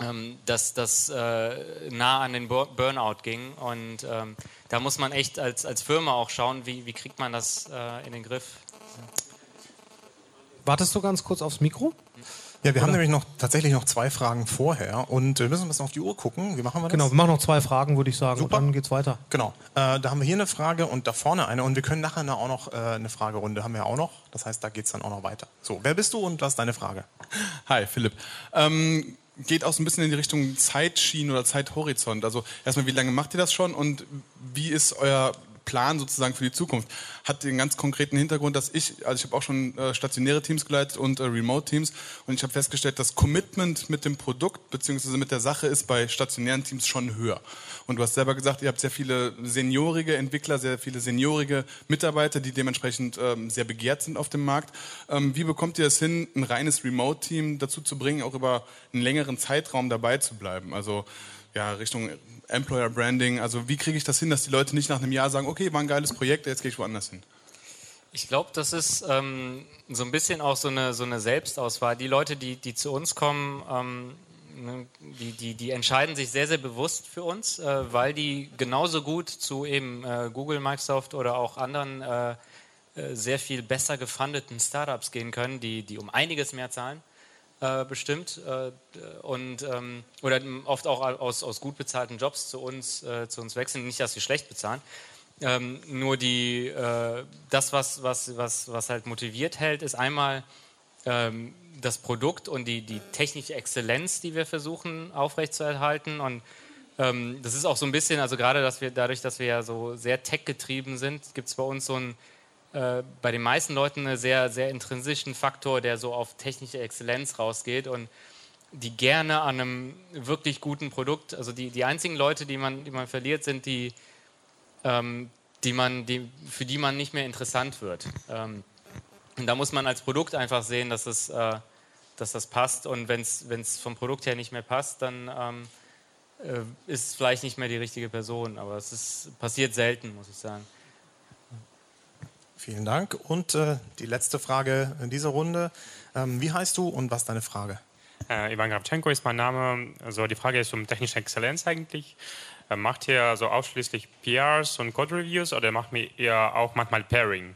Speaker 5: ähm, dass das äh, nah an den Bur Burnout ging. Und ähm, da muss man echt als, als Firma auch schauen, wie, wie kriegt man das äh, in den Griff.
Speaker 4: Wartest du ganz kurz aufs Mikro?
Speaker 7: Ja, wir haben
Speaker 4: Oder?
Speaker 7: nämlich noch tatsächlich noch zwei Fragen vorher und wir müssen ein bisschen auf die Uhr gucken. Wie machen wir das?
Speaker 4: Genau, wir machen noch zwei Fragen, würde ich sagen,
Speaker 7: Super.
Speaker 4: und dann geht's weiter.
Speaker 7: Genau. Äh, da haben wir hier eine Frage und da vorne eine und wir können nachher auch noch äh, eine Fragerunde haben wir auch noch. Das heißt, da geht es dann auch noch weiter. So, wer bist du und was ist deine Frage?
Speaker 11: Hi, Philipp. Ähm, geht auch so ein bisschen in die Richtung Zeitschienen oder Zeithorizont. Also erstmal, wie lange macht ihr das schon und wie ist euer Plan sozusagen für die Zukunft? Hat den ganz konkreten Hintergrund, dass ich, also ich habe auch schon äh, stationäre Teams geleitet und äh, Remote-Teams und ich habe festgestellt, das Commitment mit dem Produkt bzw. mit der Sache ist bei stationären Teams schon höher. Und du hast selber gesagt, ihr habt sehr viele seniorige Entwickler, sehr viele seniorige Mitarbeiter, die dementsprechend ähm, sehr begehrt sind auf dem Markt. Ähm, wie bekommt ihr es hin, ein reines Remote-Team dazu zu bringen, auch über einen längeren Zeitraum dabei zu bleiben? Also ja, Richtung Employer Branding. Also wie kriege ich das hin, dass die Leute nicht nach einem Jahr sagen, okay, war ein geiles Projekt, jetzt gehe ich woanders hin?
Speaker 5: Ich glaube, das ist ähm, so ein bisschen auch so eine, so eine Selbstauswahl. Die Leute, die, die zu uns kommen, ähm, ne, die, die, die entscheiden sich sehr, sehr bewusst für uns, äh, weil die genauso gut zu eben äh, Google, Microsoft oder auch anderen äh, äh, sehr viel besser gefundeten Startups gehen können, die, die um einiges mehr zahlen. Äh, bestimmt äh, und ähm, oder oft auch aus, aus gut bezahlten Jobs zu uns äh, zu uns wechseln. Nicht dass wir schlecht bezahlen. Ähm, nur die äh, das was, was was was halt motiviert hält ist einmal ähm, das Produkt und die die technische Exzellenz die wir versuchen aufrechtzuerhalten. Und ähm, das ist auch so ein bisschen also gerade dass wir dadurch dass wir ja so sehr tech getrieben sind gibt es bei uns so ein bei den meisten Leuten einen sehr, sehr intrinsischen Faktor, der so auf technische Exzellenz rausgeht und die gerne an einem wirklich guten Produkt, also die, die einzigen Leute, die man, die man verliert, sind die, ähm, die man, die, für die man nicht mehr interessant wird. Ähm, und da muss man als Produkt einfach sehen, dass es, äh, dass das passt. Und wenn es vom Produkt her nicht mehr passt, dann ähm, äh, ist vielleicht nicht mehr die richtige Person. Aber es ist, passiert selten, muss ich sagen.
Speaker 7: Vielen Dank. Und äh, die letzte Frage in dieser Runde. Ähm, wie heißt du und was ist deine Frage?
Speaker 12: Äh, Ivan Gravchenko ist mein Name. Also die Frage ist um technische Exzellenz eigentlich. Äh, macht ihr so ausschließlich PRs und Code-Reviews oder macht ihr auch manchmal Pairing?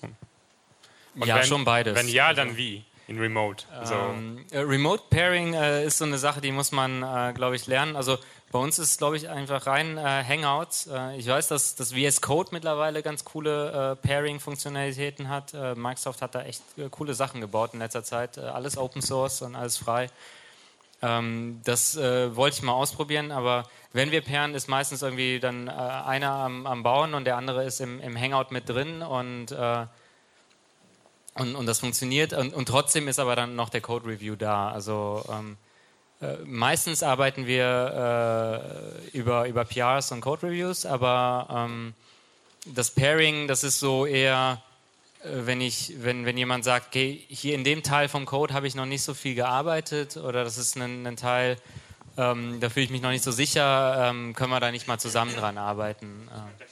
Speaker 5: Und ja,
Speaker 12: wenn,
Speaker 5: schon beides.
Speaker 12: Wenn ja, dann wie? In Remote.
Speaker 5: So. Ähm, äh, Remote Pairing äh, ist so eine Sache, die muss man, äh, glaube ich, lernen. Also bei uns ist, glaube ich, einfach rein äh, Hangouts. Äh, ich weiß, dass das VS Code mittlerweile ganz coole äh, Pairing-Funktionalitäten hat. Microsoft hat da echt coole Sachen gebaut in letzter Zeit. alles Open Source und alles frei. Ähm, das wollte ich mal ausprobieren, aber wenn wir pairen, ist meistens irgendwie dann einer am, am, Bauen und der andere ist im, im Hangout mit drin und und, und das funktioniert und, und, trotzdem ist aber dann noch der Code Review da. Also ähm, äh, meistens arbeiten wir äh, über, über PRs und Code Reviews, aber ähm, das Pairing, das ist so eher, äh, wenn, ich, wenn, wenn jemand sagt, okay, hier in dem Teil vom Code habe ich noch nicht so viel gearbeitet oder das ist ein, ein Teil, ähm, da fühle ich mich noch nicht so sicher, ähm, können wir da nicht mal zusammen dran arbeiten. Äh.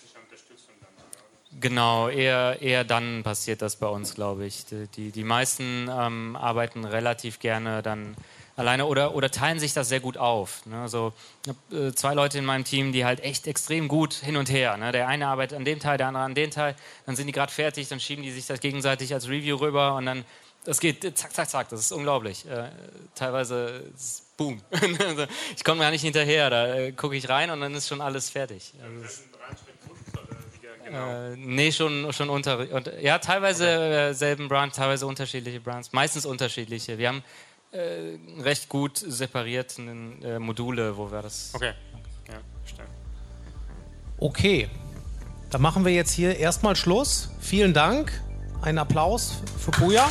Speaker 5: Genau, eher, eher dann passiert das bei uns, glaube ich. Die, die, die meisten ähm, arbeiten relativ gerne dann alleine oder, oder teilen sich das sehr gut auf. Ne? Also, ich habe äh, zwei Leute in meinem Team, die halt echt extrem gut hin und her. Ne? Der eine arbeitet an dem Teil, der andere an dem Teil. Dann sind die gerade fertig, dann schieben die sich das gegenseitig als Review rüber und dann, das geht zack, zack, zack. Das ist unglaublich. Äh, teilweise, ist boom. Ich komme gar nicht hinterher. Da äh, gucke ich rein und dann ist schon alles fertig. Also, Genau. Äh, nee, schon, schon unter, unter ja, teilweise okay. äh, selben Brand, teilweise unterschiedliche Brands, meistens unterschiedliche. Wir haben äh, recht gut separiert äh, Module, wo wir das.
Speaker 12: Okay, ja, stimmt.
Speaker 4: Okay, dann machen wir jetzt hier erstmal Schluss. Vielen Dank. Ein Applaus für Puja.